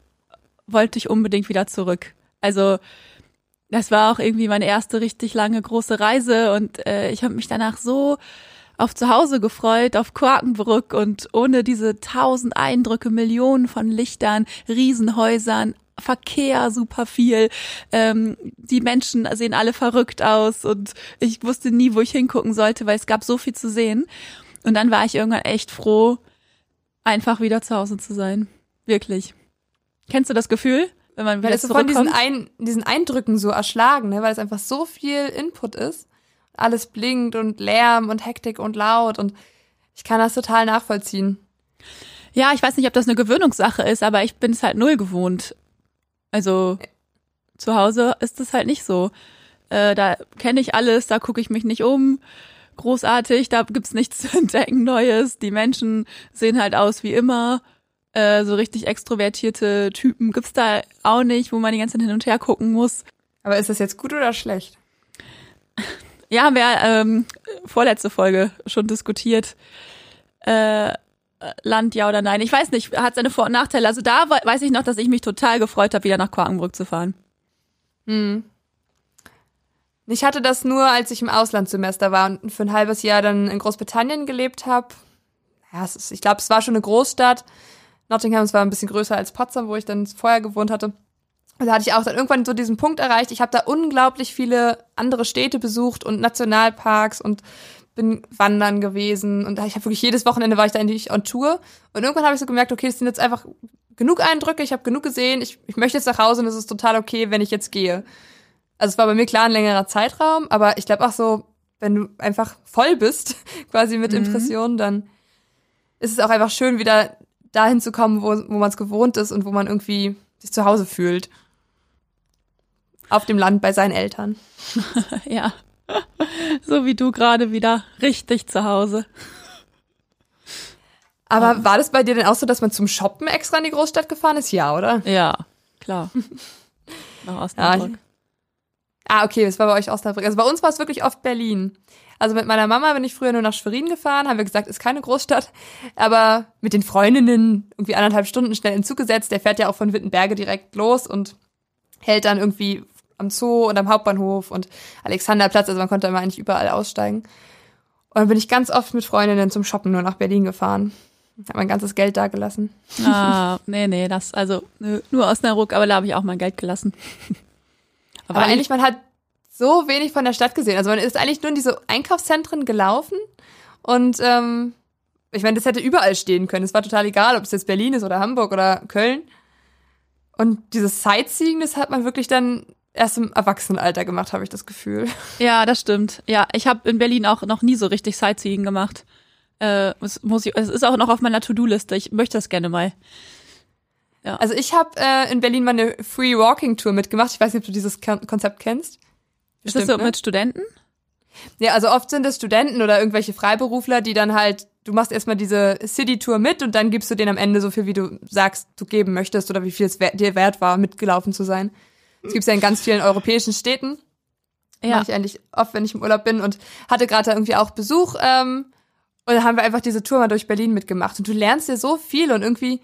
wollte ich unbedingt wieder zurück. Also das war auch irgendwie meine erste richtig lange große Reise und äh, ich habe mich danach so auf zu Hause gefreut, auf Quakenbrück und ohne diese tausend Eindrücke, Millionen von Lichtern, Riesenhäusern, Verkehr super viel. Ähm, die Menschen sehen alle verrückt aus und ich wusste nie, wo ich hingucken sollte, weil es gab so viel zu sehen. Und dann war ich irgendwann echt froh, einfach wieder zu Hause zu sein. Wirklich. Kennst du das Gefühl, wenn man wieder Weil es von diesen, Ein diesen Eindrücken so erschlagen, ne? weil es einfach so viel Input ist. Alles blinkt und Lärm und Hektik und laut und ich kann das total nachvollziehen. Ja, ich weiß nicht, ob das eine Gewöhnungssache ist, aber ich bin es halt null gewohnt. Also zu Hause ist es halt nicht so. Äh, da kenne ich alles, da gucke ich mich nicht um. großartig, da gibt's nichts zu entdecken Neues. Die Menschen sehen halt aus wie immer. Äh, so richtig extrovertierte Typen gibt's da auch nicht, wo man die ganze Zeit hin und her gucken muss. Aber ist das jetzt gut oder schlecht? Ja, haben wir ähm, vorletzte Folge schon diskutiert. Äh, Land, ja oder nein. Ich weiß nicht, hat seine Vor- und Nachteile. Also da weiß ich noch, dass ich mich total gefreut habe, wieder nach Quakenbrück zu fahren. Hm. Ich hatte das nur, als ich im Auslandssemester war und für ein halbes Jahr dann in Großbritannien gelebt habe. Ja, ist, ich glaube, es war schon eine Großstadt. Nottingham, es war ein bisschen größer als Potsdam, wo ich dann vorher gewohnt hatte. Und da hatte ich auch dann irgendwann so diesen Punkt erreicht. Ich habe da unglaublich viele andere Städte besucht und Nationalparks und bin wandern gewesen und ich habe wirklich jedes Wochenende war ich da endlich on Tour und irgendwann habe ich so gemerkt, okay, es sind jetzt einfach genug Eindrücke, ich habe genug gesehen, ich, ich möchte jetzt nach Hause und es ist total okay, wenn ich jetzt gehe. Also es war bei mir klar ein längerer Zeitraum, aber ich glaube auch so, wenn du einfach voll bist, quasi mit mhm. Impressionen, dann ist es auch einfach schön, wieder dahin zu kommen, wo, wo man es gewohnt ist und wo man irgendwie sich zu Hause fühlt. Auf dem Land bei seinen Eltern. ja. so wie du gerade wieder richtig zu Hause. Aber war das bei dir denn auch so, dass man zum Shoppen extra in die Großstadt gefahren ist? Ja, oder? Ja, klar. Nach Osnabrück. Ja, ah, okay, das war bei euch Osnabrück. Also bei uns war es wirklich oft Berlin. Also mit meiner Mama bin ich früher nur nach Schwerin gefahren, haben wir gesagt, ist keine Großstadt. Aber mit den Freundinnen irgendwie anderthalb Stunden schnell in Zug gesetzt. Der fährt ja auch von Wittenberge direkt los und hält dann irgendwie am Zoo und am Hauptbahnhof und Alexanderplatz, also man konnte immer eigentlich überall aussteigen. Und dann bin ich ganz oft mit Freundinnen zum Shoppen nur nach Berlin gefahren. Hab mein ganzes Geld da gelassen. Ah, nee, nee, das, also nur Osnabrück, aber da habe ich auch mein Geld gelassen. aber, aber eigentlich, man hat so wenig von der Stadt gesehen. Also man ist eigentlich nur in diese Einkaufszentren gelaufen und ähm, ich meine, das hätte überall stehen können. Es war total egal, ob es jetzt Berlin ist oder Hamburg oder Köln. Und dieses Sightseeing, das hat man wirklich dann erst im Erwachsenenalter gemacht, habe ich das Gefühl. Ja, das stimmt. Ja, ich habe in Berlin auch noch nie so richtig Sightseeing gemacht. Äh, es, muss ich, es ist auch noch auf meiner To-Do-Liste. Ich möchte das gerne mal. Ja. Also ich habe äh, in Berlin mal eine Free Walking Tour mitgemacht. Ich weiß nicht, ob du dieses Konzept kennst. Ist das so ne? mit Studenten? Ja, also oft sind es Studenten oder irgendwelche Freiberufler, die dann halt, du machst erstmal diese City-Tour mit und dann gibst du denen am Ende so viel, wie du sagst, du geben möchtest oder wie viel es dir wert war, mitgelaufen zu sein. Es gibt ja in ganz vielen europäischen Städten. Ja. Mache ich eigentlich oft, wenn ich im Urlaub bin und hatte gerade da irgendwie auch Besuch. Ähm, und dann haben wir einfach diese Tour mal durch Berlin mitgemacht. Und du lernst dir so viel und irgendwie,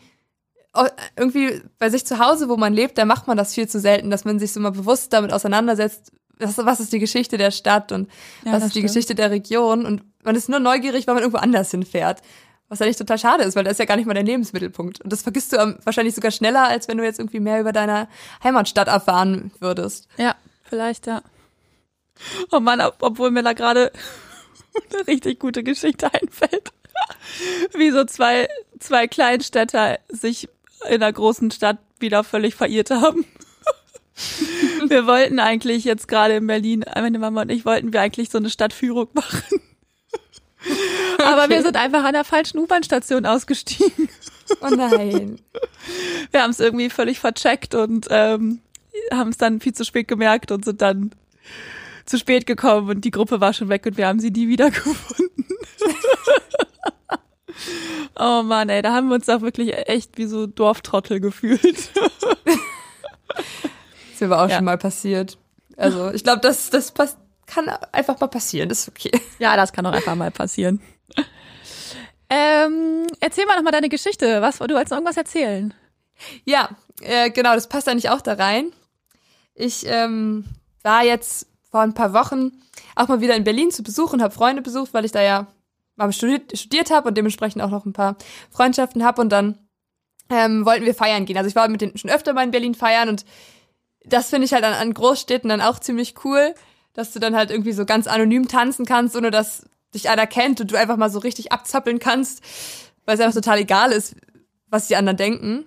oh, irgendwie bei sich zu Hause, wo man lebt, da macht man das viel zu selten, dass man sich so mal bewusst damit auseinandersetzt, was, ist die Geschichte der Stadt und ja, was ist die Geschichte der Region. Und man ist nur neugierig, weil man irgendwo anders hinfährt. Was eigentlich total schade ist, weil das ist ja gar nicht mal dein Lebensmittelpunkt. Und das vergisst du wahrscheinlich sogar schneller, als wenn du jetzt irgendwie mehr über deine Heimatstadt erfahren würdest. Ja, vielleicht, ja. Oh Mann, ob, obwohl mir da gerade eine richtig gute Geschichte einfällt. Wie so zwei, zwei Kleinstädter sich in einer großen Stadt wieder völlig verirrt haben. Wir wollten eigentlich jetzt gerade in Berlin, meine Mama und ich wollten wir eigentlich so eine Stadtführung machen. Aber wir sind einfach an der falschen U-Bahn-Station ausgestiegen. Oh nein. Wir haben es irgendwie völlig vercheckt und ähm, haben es dann viel zu spät gemerkt und sind dann zu spät gekommen und die Gruppe war schon weg und wir haben sie nie wiedergefunden. oh Mann, ey, da haben wir uns auch wirklich echt wie so Dorftrottel gefühlt. Das ist mir aber auch ja. schon mal passiert. Also ich glaube, das, das passt kann einfach mal passieren, das ist okay. Ja, das kann auch einfach mal passieren. Ähm, erzähl mal nochmal deine Geschichte. Was, du wolltest noch irgendwas erzählen? Ja, äh, genau, das passt eigentlich auch da rein. Ich ähm, war jetzt vor ein paar Wochen auch mal wieder in Berlin zu Besuch und habe Freunde besucht, weil ich da ja mal studiert, studiert habe und dementsprechend auch noch ein paar Freundschaften habe und dann ähm, wollten wir feiern gehen. Also ich war mit denen schon öfter mal in Berlin feiern und das finde ich halt an, an Großstädten dann auch ziemlich cool, dass du dann halt irgendwie so ganz anonym tanzen kannst, ohne dass dich einer kennt und du einfach mal so richtig abzappeln kannst, weil es einfach total egal ist, was die anderen denken.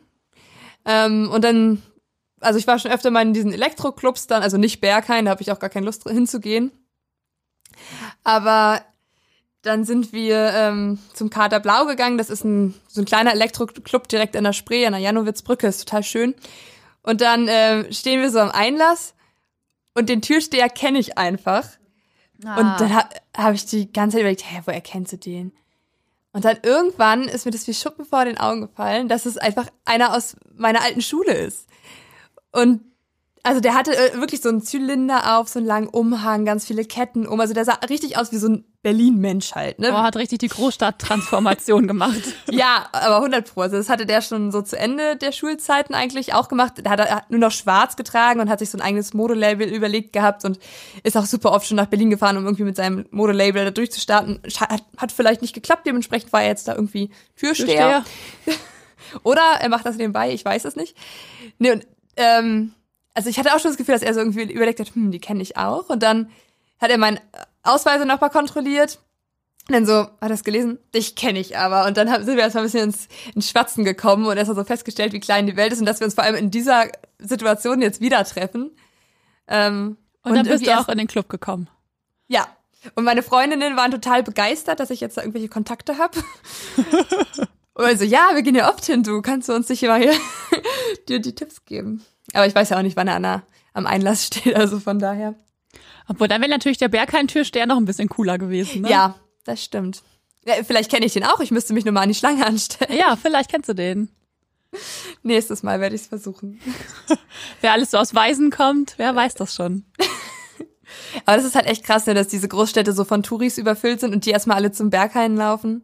Ähm, und dann, also ich war schon öfter mal in diesen Elektroclubs dann, also nicht Berghain, da habe ich auch gar keine Lust hinzugehen. Aber dann sind wir ähm, zum Kater Blau gegangen. Das ist ein so ein kleiner Elektroclub direkt an der Spree, an der Janowitzbrücke, ist total schön. Und dann äh, stehen wir so am Einlass und den Türsteher kenne ich einfach, Ah. Und dann ha habe ich die ganze Zeit überlegt, hä, woher kennst du den? Und dann irgendwann ist mir das wie Schuppen vor den Augen gefallen, dass es einfach einer aus meiner alten Schule ist. Und also der hatte äh, wirklich so einen Zylinder auf, so einen langen Umhang, ganz viele Ketten um. Also der sah richtig aus wie so ein Berlin-Mensch halt. Ne? Boah, hat richtig die Großstadt-Transformation gemacht. Ja, aber 100 Pro. Also das hatte der schon so zu Ende der Schulzeiten eigentlich auch gemacht. Da hat er hat nur noch schwarz getragen und hat sich so ein eigenes Modelabel überlegt gehabt und ist auch super oft schon nach Berlin gefahren, um irgendwie mit seinem Modelabel da durchzustarten. Hat, hat vielleicht nicht geklappt, dementsprechend war er jetzt da irgendwie Türsteher. Oder er macht das nebenbei, ich weiß es nicht. Nee, und, ähm, also ich hatte auch schon das Gefühl, dass er so irgendwie überlegt hat, hm, die kenne ich auch. Und dann hat er meinen Ausweise nochmal kontrolliert. Und dann so, hat er es gelesen? Dich kenne ich aber. Und dann sind wir erstmal ein bisschen ins, ins Schwatzen gekommen und erst mal so festgestellt, wie klein die Welt ist und dass wir uns vor allem in dieser Situation jetzt wieder treffen. Ähm, Und, dann bist du auch in den Club gekommen. ja. Und meine Freundinnen waren total begeistert, dass ich jetzt da irgendwelche Kontakte habe. Und also, ja, wir gehen ja oft hin, du kannst du uns sicher mal hier dir die Tipps geben. Aber ich weiß ja auch nicht, wann er an der, am Einlass steht, also von daher. Obwohl, dann wäre natürlich der Berghain-Türsteher noch ein bisschen cooler gewesen. Ne? Ja, das stimmt. Ja, vielleicht kenne ich den auch, ich müsste mich nur mal an die Schlange anstellen. Ja, vielleicht kennst du den. Nächstes Mal werde ich es versuchen. Wer alles so aus Weisen kommt, wer weiß das schon. Aber das ist halt echt krass, ne, dass diese Großstädte so von Touris überfüllt sind und die erstmal alle zum Berghain laufen.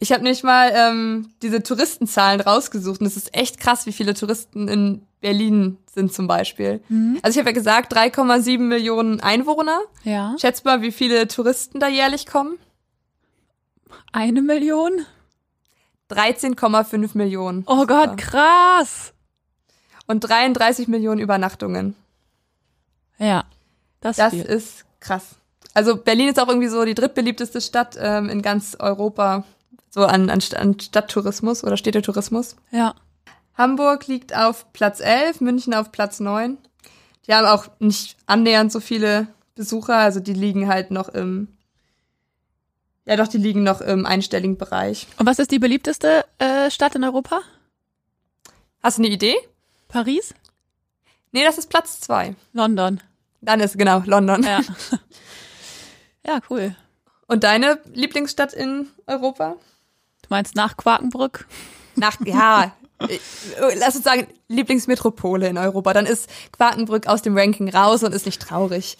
Ich habe nicht mal ähm, diese Touristenzahlen rausgesucht und es ist echt krass, wie viele Touristen in Berlin sind zum Beispiel. Also ich habe ja gesagt, 3,7 Millionen Einwohner. Ja. Schätzt mal, wie viele Touristen da jährlich kommen? Eine Million? 13,5 Millionen. Oh Gott, krass. Und 33 Millionen Übernachtungen. Ja. Das, Das viel. ist krass. Also Berlin ist auch irgendwie so die drittbeliebteste Stadt ähm, in ganz Europa, so an, an, an Stadttourismus oder Städtetourismus. Ja. Hamburg liegt auf Platz 11, München auf Platz 9. Die haben auch nicht annähernd so viele Besucher, also die liegen halt noch im, ja doch, die liegen noch im einstelligen Bereich. Und was ist die beliebteste äh, Stadt in Europa? Hast du eine Idee? Paris? Nee, das ist Platz 2. London. Dann ist genau London. Ja. ja, cool. Und deine Lieblingsstadt in Europa? Du meinst nach Quakenbrück? Nach, ja, äh, lass uns sagen, Lieblingsmetropole in Europa. Dann ist Quakenbrück aus dem Ranking raus und ist nicht traurig.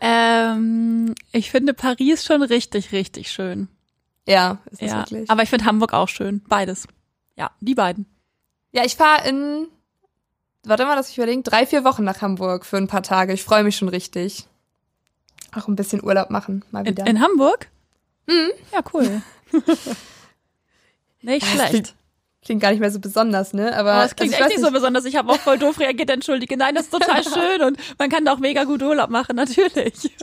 Ähm, ich finde Paris schon richtig, richtig schön. Ja, ist Ja. wirklich. Aber ich finde Hamburg auch schön. Beides. Ja, die beiden. Ja, ich fahre in, warte mal, dass ich überlegen, drei, vier Wochen nach Hamburg für ein paar Tage. Ich freue mich schon richtig. Auch ein bisschen Urlaub machen, mal In, wieder. in Hamburg? Ja, cool. nicht das schlecht. Klingt, klingt gar nicht mehr so besonders, ne? Aber, es klingt also echt nicht so besonders. Ich habe auch voll doof reagiert, entschuldige. Nein, das ist total schön und man kann da auch mega gut Urlaub machen, natürlich.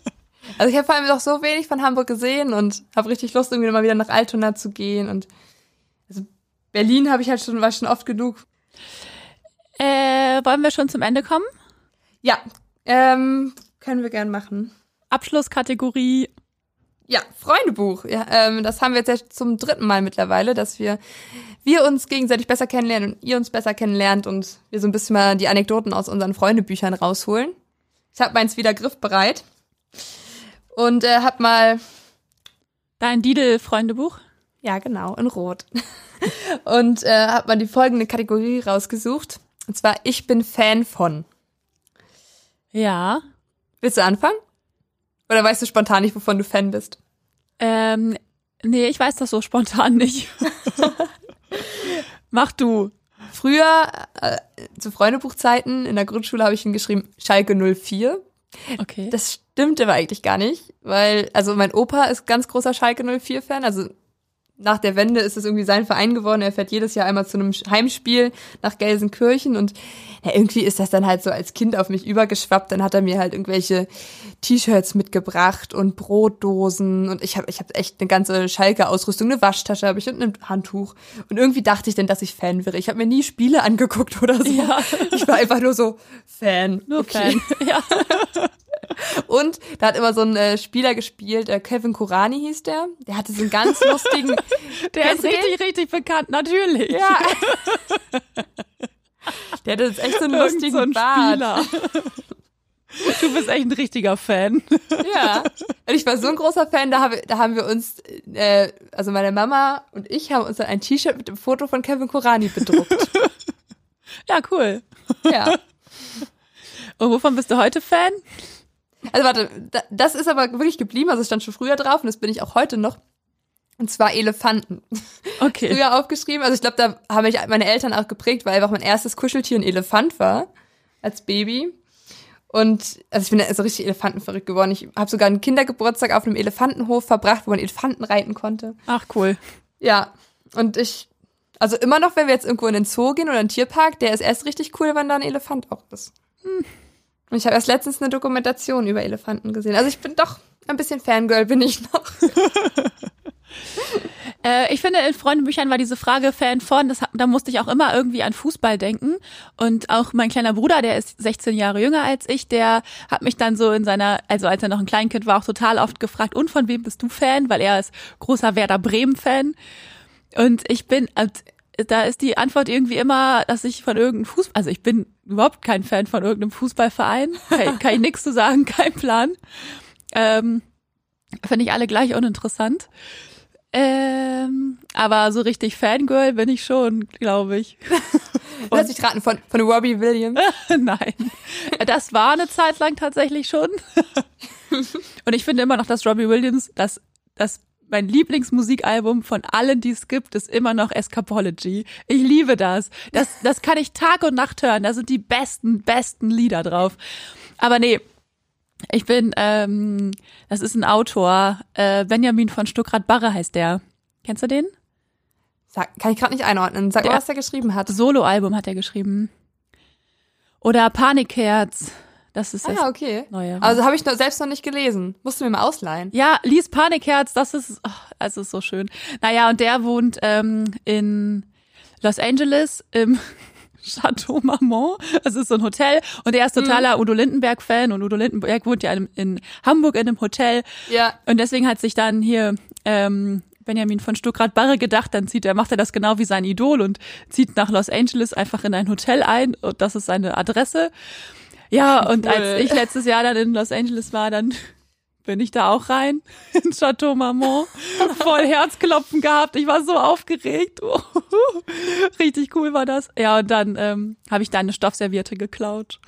Also ich habe vor allem noch so wenig von Hamburg gesehen und habe richtig Lust, irgendwie mal wieder nach Altona zu gehen. Und also Berlin habe ich halt schon, war schon oft genug. Äh, wollen wir schon zum Ende kommen? Ja, ähm, können wir gern machen. Abschlusskategorie. Ja, Freundebuch. Ja, ähm, das haben wir jetzt ja zum dritten Mal mittlerweile, dass wir wir uns gegenseitig besser kennenlernen und ihr uns besser kennenlernt und wir so ein bisschen mal die Anekdoten aus unseren Freundebüchern rausholen. Ich habe meins wieder griffbereit und äh, hab mal Dein Didel-Freundebuch. ja genau in Rot und äh, hab mal die folgende Kategorie rausgesucht und zwar ich bin Fan von. Ja. Willst du anfangen? Oder weißt du spontan nicht, wovon du Fan bist? Ähm, nee, ich weiß das so spontan nicht. Mach du. Früher, äh, zu Freundebuchzeiten in der Grundschule habe ich hingeschrieben Schalke 04. Okay. Das stimmt aber eigentlich gar nicht, weil, also mein Opa ist ganz großer Schalke 04-Fan, also nach der Wende ist es irgendwie sein Verein geworden. Er fährt jedes Jahr einmal zu einem Heimspiel nach Gelsenkirchen und ja, irgendwie ist das dann halt so als Kind auf mich übergeschwappt. Dann hat er mir halt irgendwelche T-Shirts mitgebracht und Brotdosen und ich habe ich hab echt eine ganze Schalke-Ausrüstung, eine Waschtasche habe ich und ein Handtuch. Und irgendwie dachte ich denn, dass ich Fan wäre. Ich habe mir nie Spiele angeguckt oder so. Ja. Ich war einfach nur so Fan. Nur Okay. Fan. Ja. Und da hat immer so ein äh, Spieler gespielt, äh, Kevin Kurani hieß der. Der hatte so einen ganz lustigen. Der ist richtig, richtig bekannt, natürlich. Ja. Der hatte jetzt echt so einen Irgend lustigen so ein Bart. Spieler. Du bist echt ein richtiger Fan. Ja. Und ich war so ein großer Fan, da, habe, da haben wir uns, äh, also meine Mama und ich haben uns dann ein T-Shirt mit dem Foto von Kevin Korani bedruckt. Ja, cool. Ja. Und wovon bist du heute Fan? Also warte, da, das ist aber wirklich geblieben, also es stand schon früher drauf und das bin ich auch heute noch. Und zwar Elefanten. Okay. Früher aufgeschrieben. Also ich glaube, da haben mich meine Eltern auch geprägt, weil einfach mein erstes Kuscheltier ein Elefant war als Baby. Und also ich bin also richtig elefantenverrückt geworden. Ich habe sogar einen Kindergeburtstag auf einem Elefantenhof verbracht, wo man Elefanten reiten konnte. Ach, cool. Ja. Und ich, also immer noch, wenn wir jetzt irgendwo in den Zoo gehen oder in den Tierpark, der ist erst richtig cool, wenn da ein Elefant auch ist. Und ich habe erst letztens eine Dokumentation über Elefanten gesehen. Also ich bin doch ein bisschen Fangirl, bin ich noch. Äh, ich finde, in Freundebüchern war diese Frage Fan von, das, da musste ich auch immer irgendwie an Fußball denken. Und auch mein kleiner Bruder, der ist 16 Jahre jünger als ich, der hat mich dann so in seiner, also als er noch ein Kleinkind war, auch total oft gefragt, und von wem bist du Fan? Weil er ist großer Werder Bremen-Fan. Und ich bin, da ist die Antwort irgendwie immer, dass ich von irgendeinem Fußball, also ich bin überhaupt kein Fan von irgendeinem Fußballverein. Kann, kann ich nichts zu sagen, kein Plan. Ähm, Finde ich alle gleich uninteressant. Ähm, aber so richtig Fangirl bin ich schon, glaube ich. Lass mich raten, von, von Robbie Williams. Nein. Das war eine Zeit lang tatsächlich schon. Und ich finde immer noch, dass Robbie Williams, das, das mein Lieblingsmusikalbum von allen, die es gibt, ist immer noch Escapology. Ich liebe das. Das, das kann ich Tag und Nacht hören. Da sind die besten, besten Lieder drauf. Aber nee, ich bin, ähm, das ist ein Autor, äh, Benjamin von Stuckrad-Barre heißt der. Kennst du den? Sag, kann ich gerade nicht einordnen. Sag Der- mal, was der geschrieben hat. Soloalbum hat er geschrieben. Oder Panikherz. Das ist Ah, das ja, okay. neue. Also habe ich noch, selbst noch nicht gelesen. Musst du mir mal ausleihen. ja, lies Panikherz, das ist, oh, das ist so schön. Naja, und der wohnt ähm, in Los Angeles im Chateau Marmont. Das ist so ein Hotel. Und er ist totaler Udo Lindenberg-Fan. Und Udo Lindenberg wohnt ja in, in Hamburg in einem Hotel. Ja. Und deswegen hat sich dann hier ähm, Benjamin von Stuckrad-Barre gedacht, dann zieht er, macht er das genau wie sein Idol und zieht nach Los Angeles einfach in ein Hotel ein und das ist seine Adresse. Ja, und Cool. als ich letztes Jahr dann in Los Angeles war, dann bin ich da auch rein in Chateau Marmont, voll Herzklopfen gehabt. Ich war so aufgeregt. Richtig cool war das. Ja, und dann ähm, habe ich da eine Stoffserviette geklaut.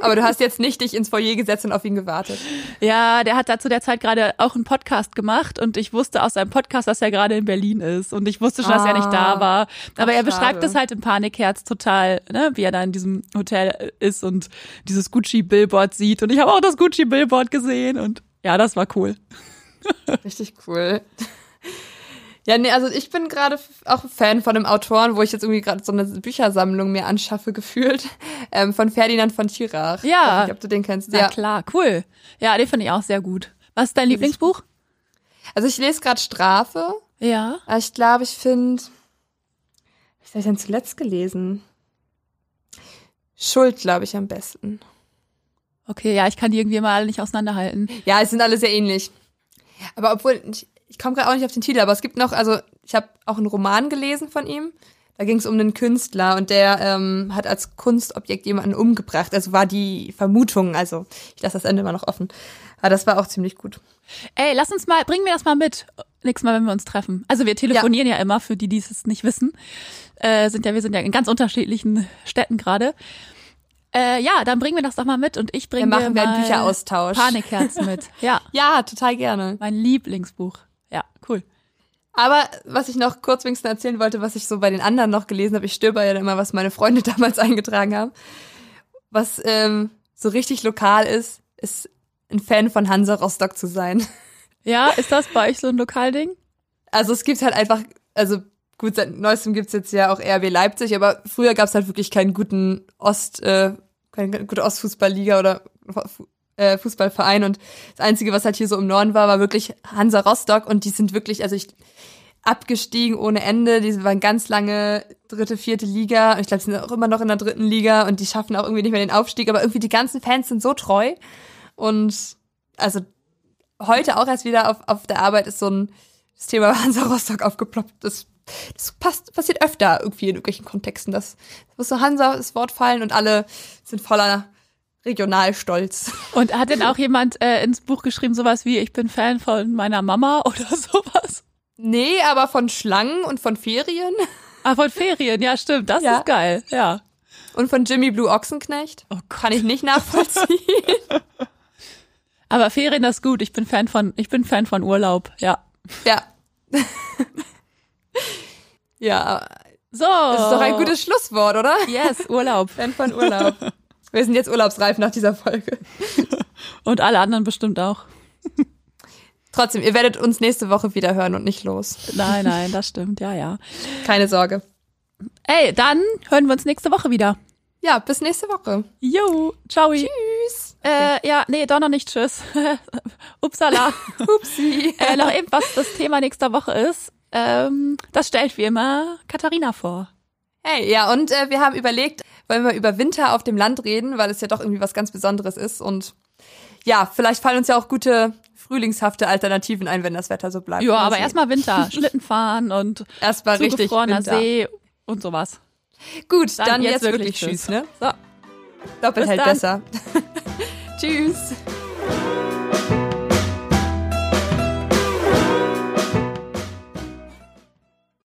Aber du hast jetzt nicht dich ins Foyer gesetzt und auf ihn gewartet. Ja, der hat da zu der Zeit gerade auch einen Podcast gemacht und ich wusste aus seinem Podcast, dass er gerade in Berlin ist und ich wusste schon, dass er nicht da Ah. war. Aber er beschreibt schade. es halt im Panikherz total, ne, wie er da in diesem Hotel ist und dieses Gucci-Billboard sieht und ich habe auch das Gucci-Billboard gesehen und ja, das war cool. Richtig cool. Ja, nee, also ich bin gerade auch Fan von einem Autoren, wo ich jetzt irgendwie gerade so eine Büchersammlung mir anschaffe, gefühlt, ähm, von Ferdinand von Schirach. Ja. Ich ob du den kennst. Na Ja. klar, cool. Ja, den finde ich auch sehr gut. Was ist dein Lieblingsbuch? Also ich lese gerade Strafe. Ja. Aber ich glaube, ich finde. Was habe ich denn zuletzt gelesen? Schuld, glaube ich, am besten. Okay, ja, ich kann die irgendwie mal alle nicht auseinanderhalten. Ja, es sind alle sehr ähnlich. Aber obwohl, ich, ich komme gerade auch nicht auf den Titel, aber es gibt noch, also ich habe auch einen Roman gelesen von ihm. Da ging es um einen Künstler und der ähm, hat als Kunstobjekt jemanden umgebracht. Also war die Vermutung, also ich lasse das Ende immer noch offen. Aber das war auch ziemlich gut. Ey, lass uns mal, bring mir das mal mit. Nächstes Mal, wenn wir uns treffen. Also wir telefonieren ja, immer, für die, die es nicht wissen. Äh, sind ja, wir sind ja in ganz unterschiedlichen Städten gerade. Äh, ja, dann bringen wir das doch mal mit und ich bringe Dann machen dir wir mal einen Bücheraustausch. Panikherz mit. Ja, Ja, total gerne. mein Lieblingsbuch. Cool. Aber was ich noch kurz wenigstens erzählen wollte, was ich so bei den anderen noch gelesen habe, ich stöber ja immer, was meine Freunde damals eingetragen haben. Was ähm, so richtig lokal ist, ist ein Fan von Hansa Rostock zu sein. Ja, ist das bei euch so ein Lokalding? Also es gibt halt einfach, also gut, seit neuestem gibt's jetzt ja auch RB Leipzig, aber früher gab's halt wirklich keinen guten Ost, äh, keine gute Ostfußballliga oder äh, Fußballverein und das Einzige, was halt hier so im Norden war, war wirklich Hansa Rostock und die sind wirklich, also ich abgestiegen ohne Ende, die waren ganz lange dritte, vierte Liga und ich glaube, die sind auch immer noch in der dritten Liga und die schaffen auch irgendwie nicht mehr den Aufstieg, aber irgendwie die ganzen Fans sind so treu und also heute auch erst wieder auf, auf der Arbeit ist so ein das Thema Hansa Rostock aufgeploppt. Das, das passt, passiert öfter irgendwie in irgendwelchen Kontexten. Das muss so Hansa das Wort fallen und alle sind voller Regionalstolz. Und hat denn auch jemand äh, ins Buch geschrieben, sowas wie, ich bin Fan von meiner Mama oder sowas? Nee, aber von Schlangen und von Ferien. Ah, von Ferien, ja, stimmt. Das Ja. ist geil, ja. Und von Jimmy Blue Ochsenknecht. Oh Gott. Kann ich nicht nachvollziehen. Aber Ferien das ist gut. Ich bin Fan von, ich bin Fan von Urlaub, ja. ja. ja, So. das ist doch ein gutes Schlusswort, oder? Yes, Urlaub. Fan von Urlaub. Wir sind jetzt urlaubsreif nach dieser Folge. Und alle anderen bestimmt auch. Trotzdem, ihr werdet uns nächste Woche wieder hören und nicht los. Nein, nein, das stimmt, ja, ja. Keine Sorge. Ey, dann hören wir uns nächste Woche wieder. Ja, bis nächste Woche. Jo, ciao. Tschüss. Äh, ja, nee, doch noch nicht tschüss. Upsala. Upsi. äh, noch eben, was das Thema nächster Woche ist. Ähm, das stellt wie immer Katharina vor. Hey, ja, und äh, wir haben überlegt, wollen wir über Winter auf dem Land reden, weil es ja doch irgendwie was ganz Besonderes ist. Und ja, vielleicht fallen uns ja auch gute frühlingshafte Alternativen ein, wenn das Wetter so bleibt. Ja, Mal aber erstmal Winter, Schlitten fahren und erstmal richtig Winter. See und sowas. Gut, dann, jetzt, wirklich, tschüss, ne? So. Doppelt hält dann. besser. tschüss.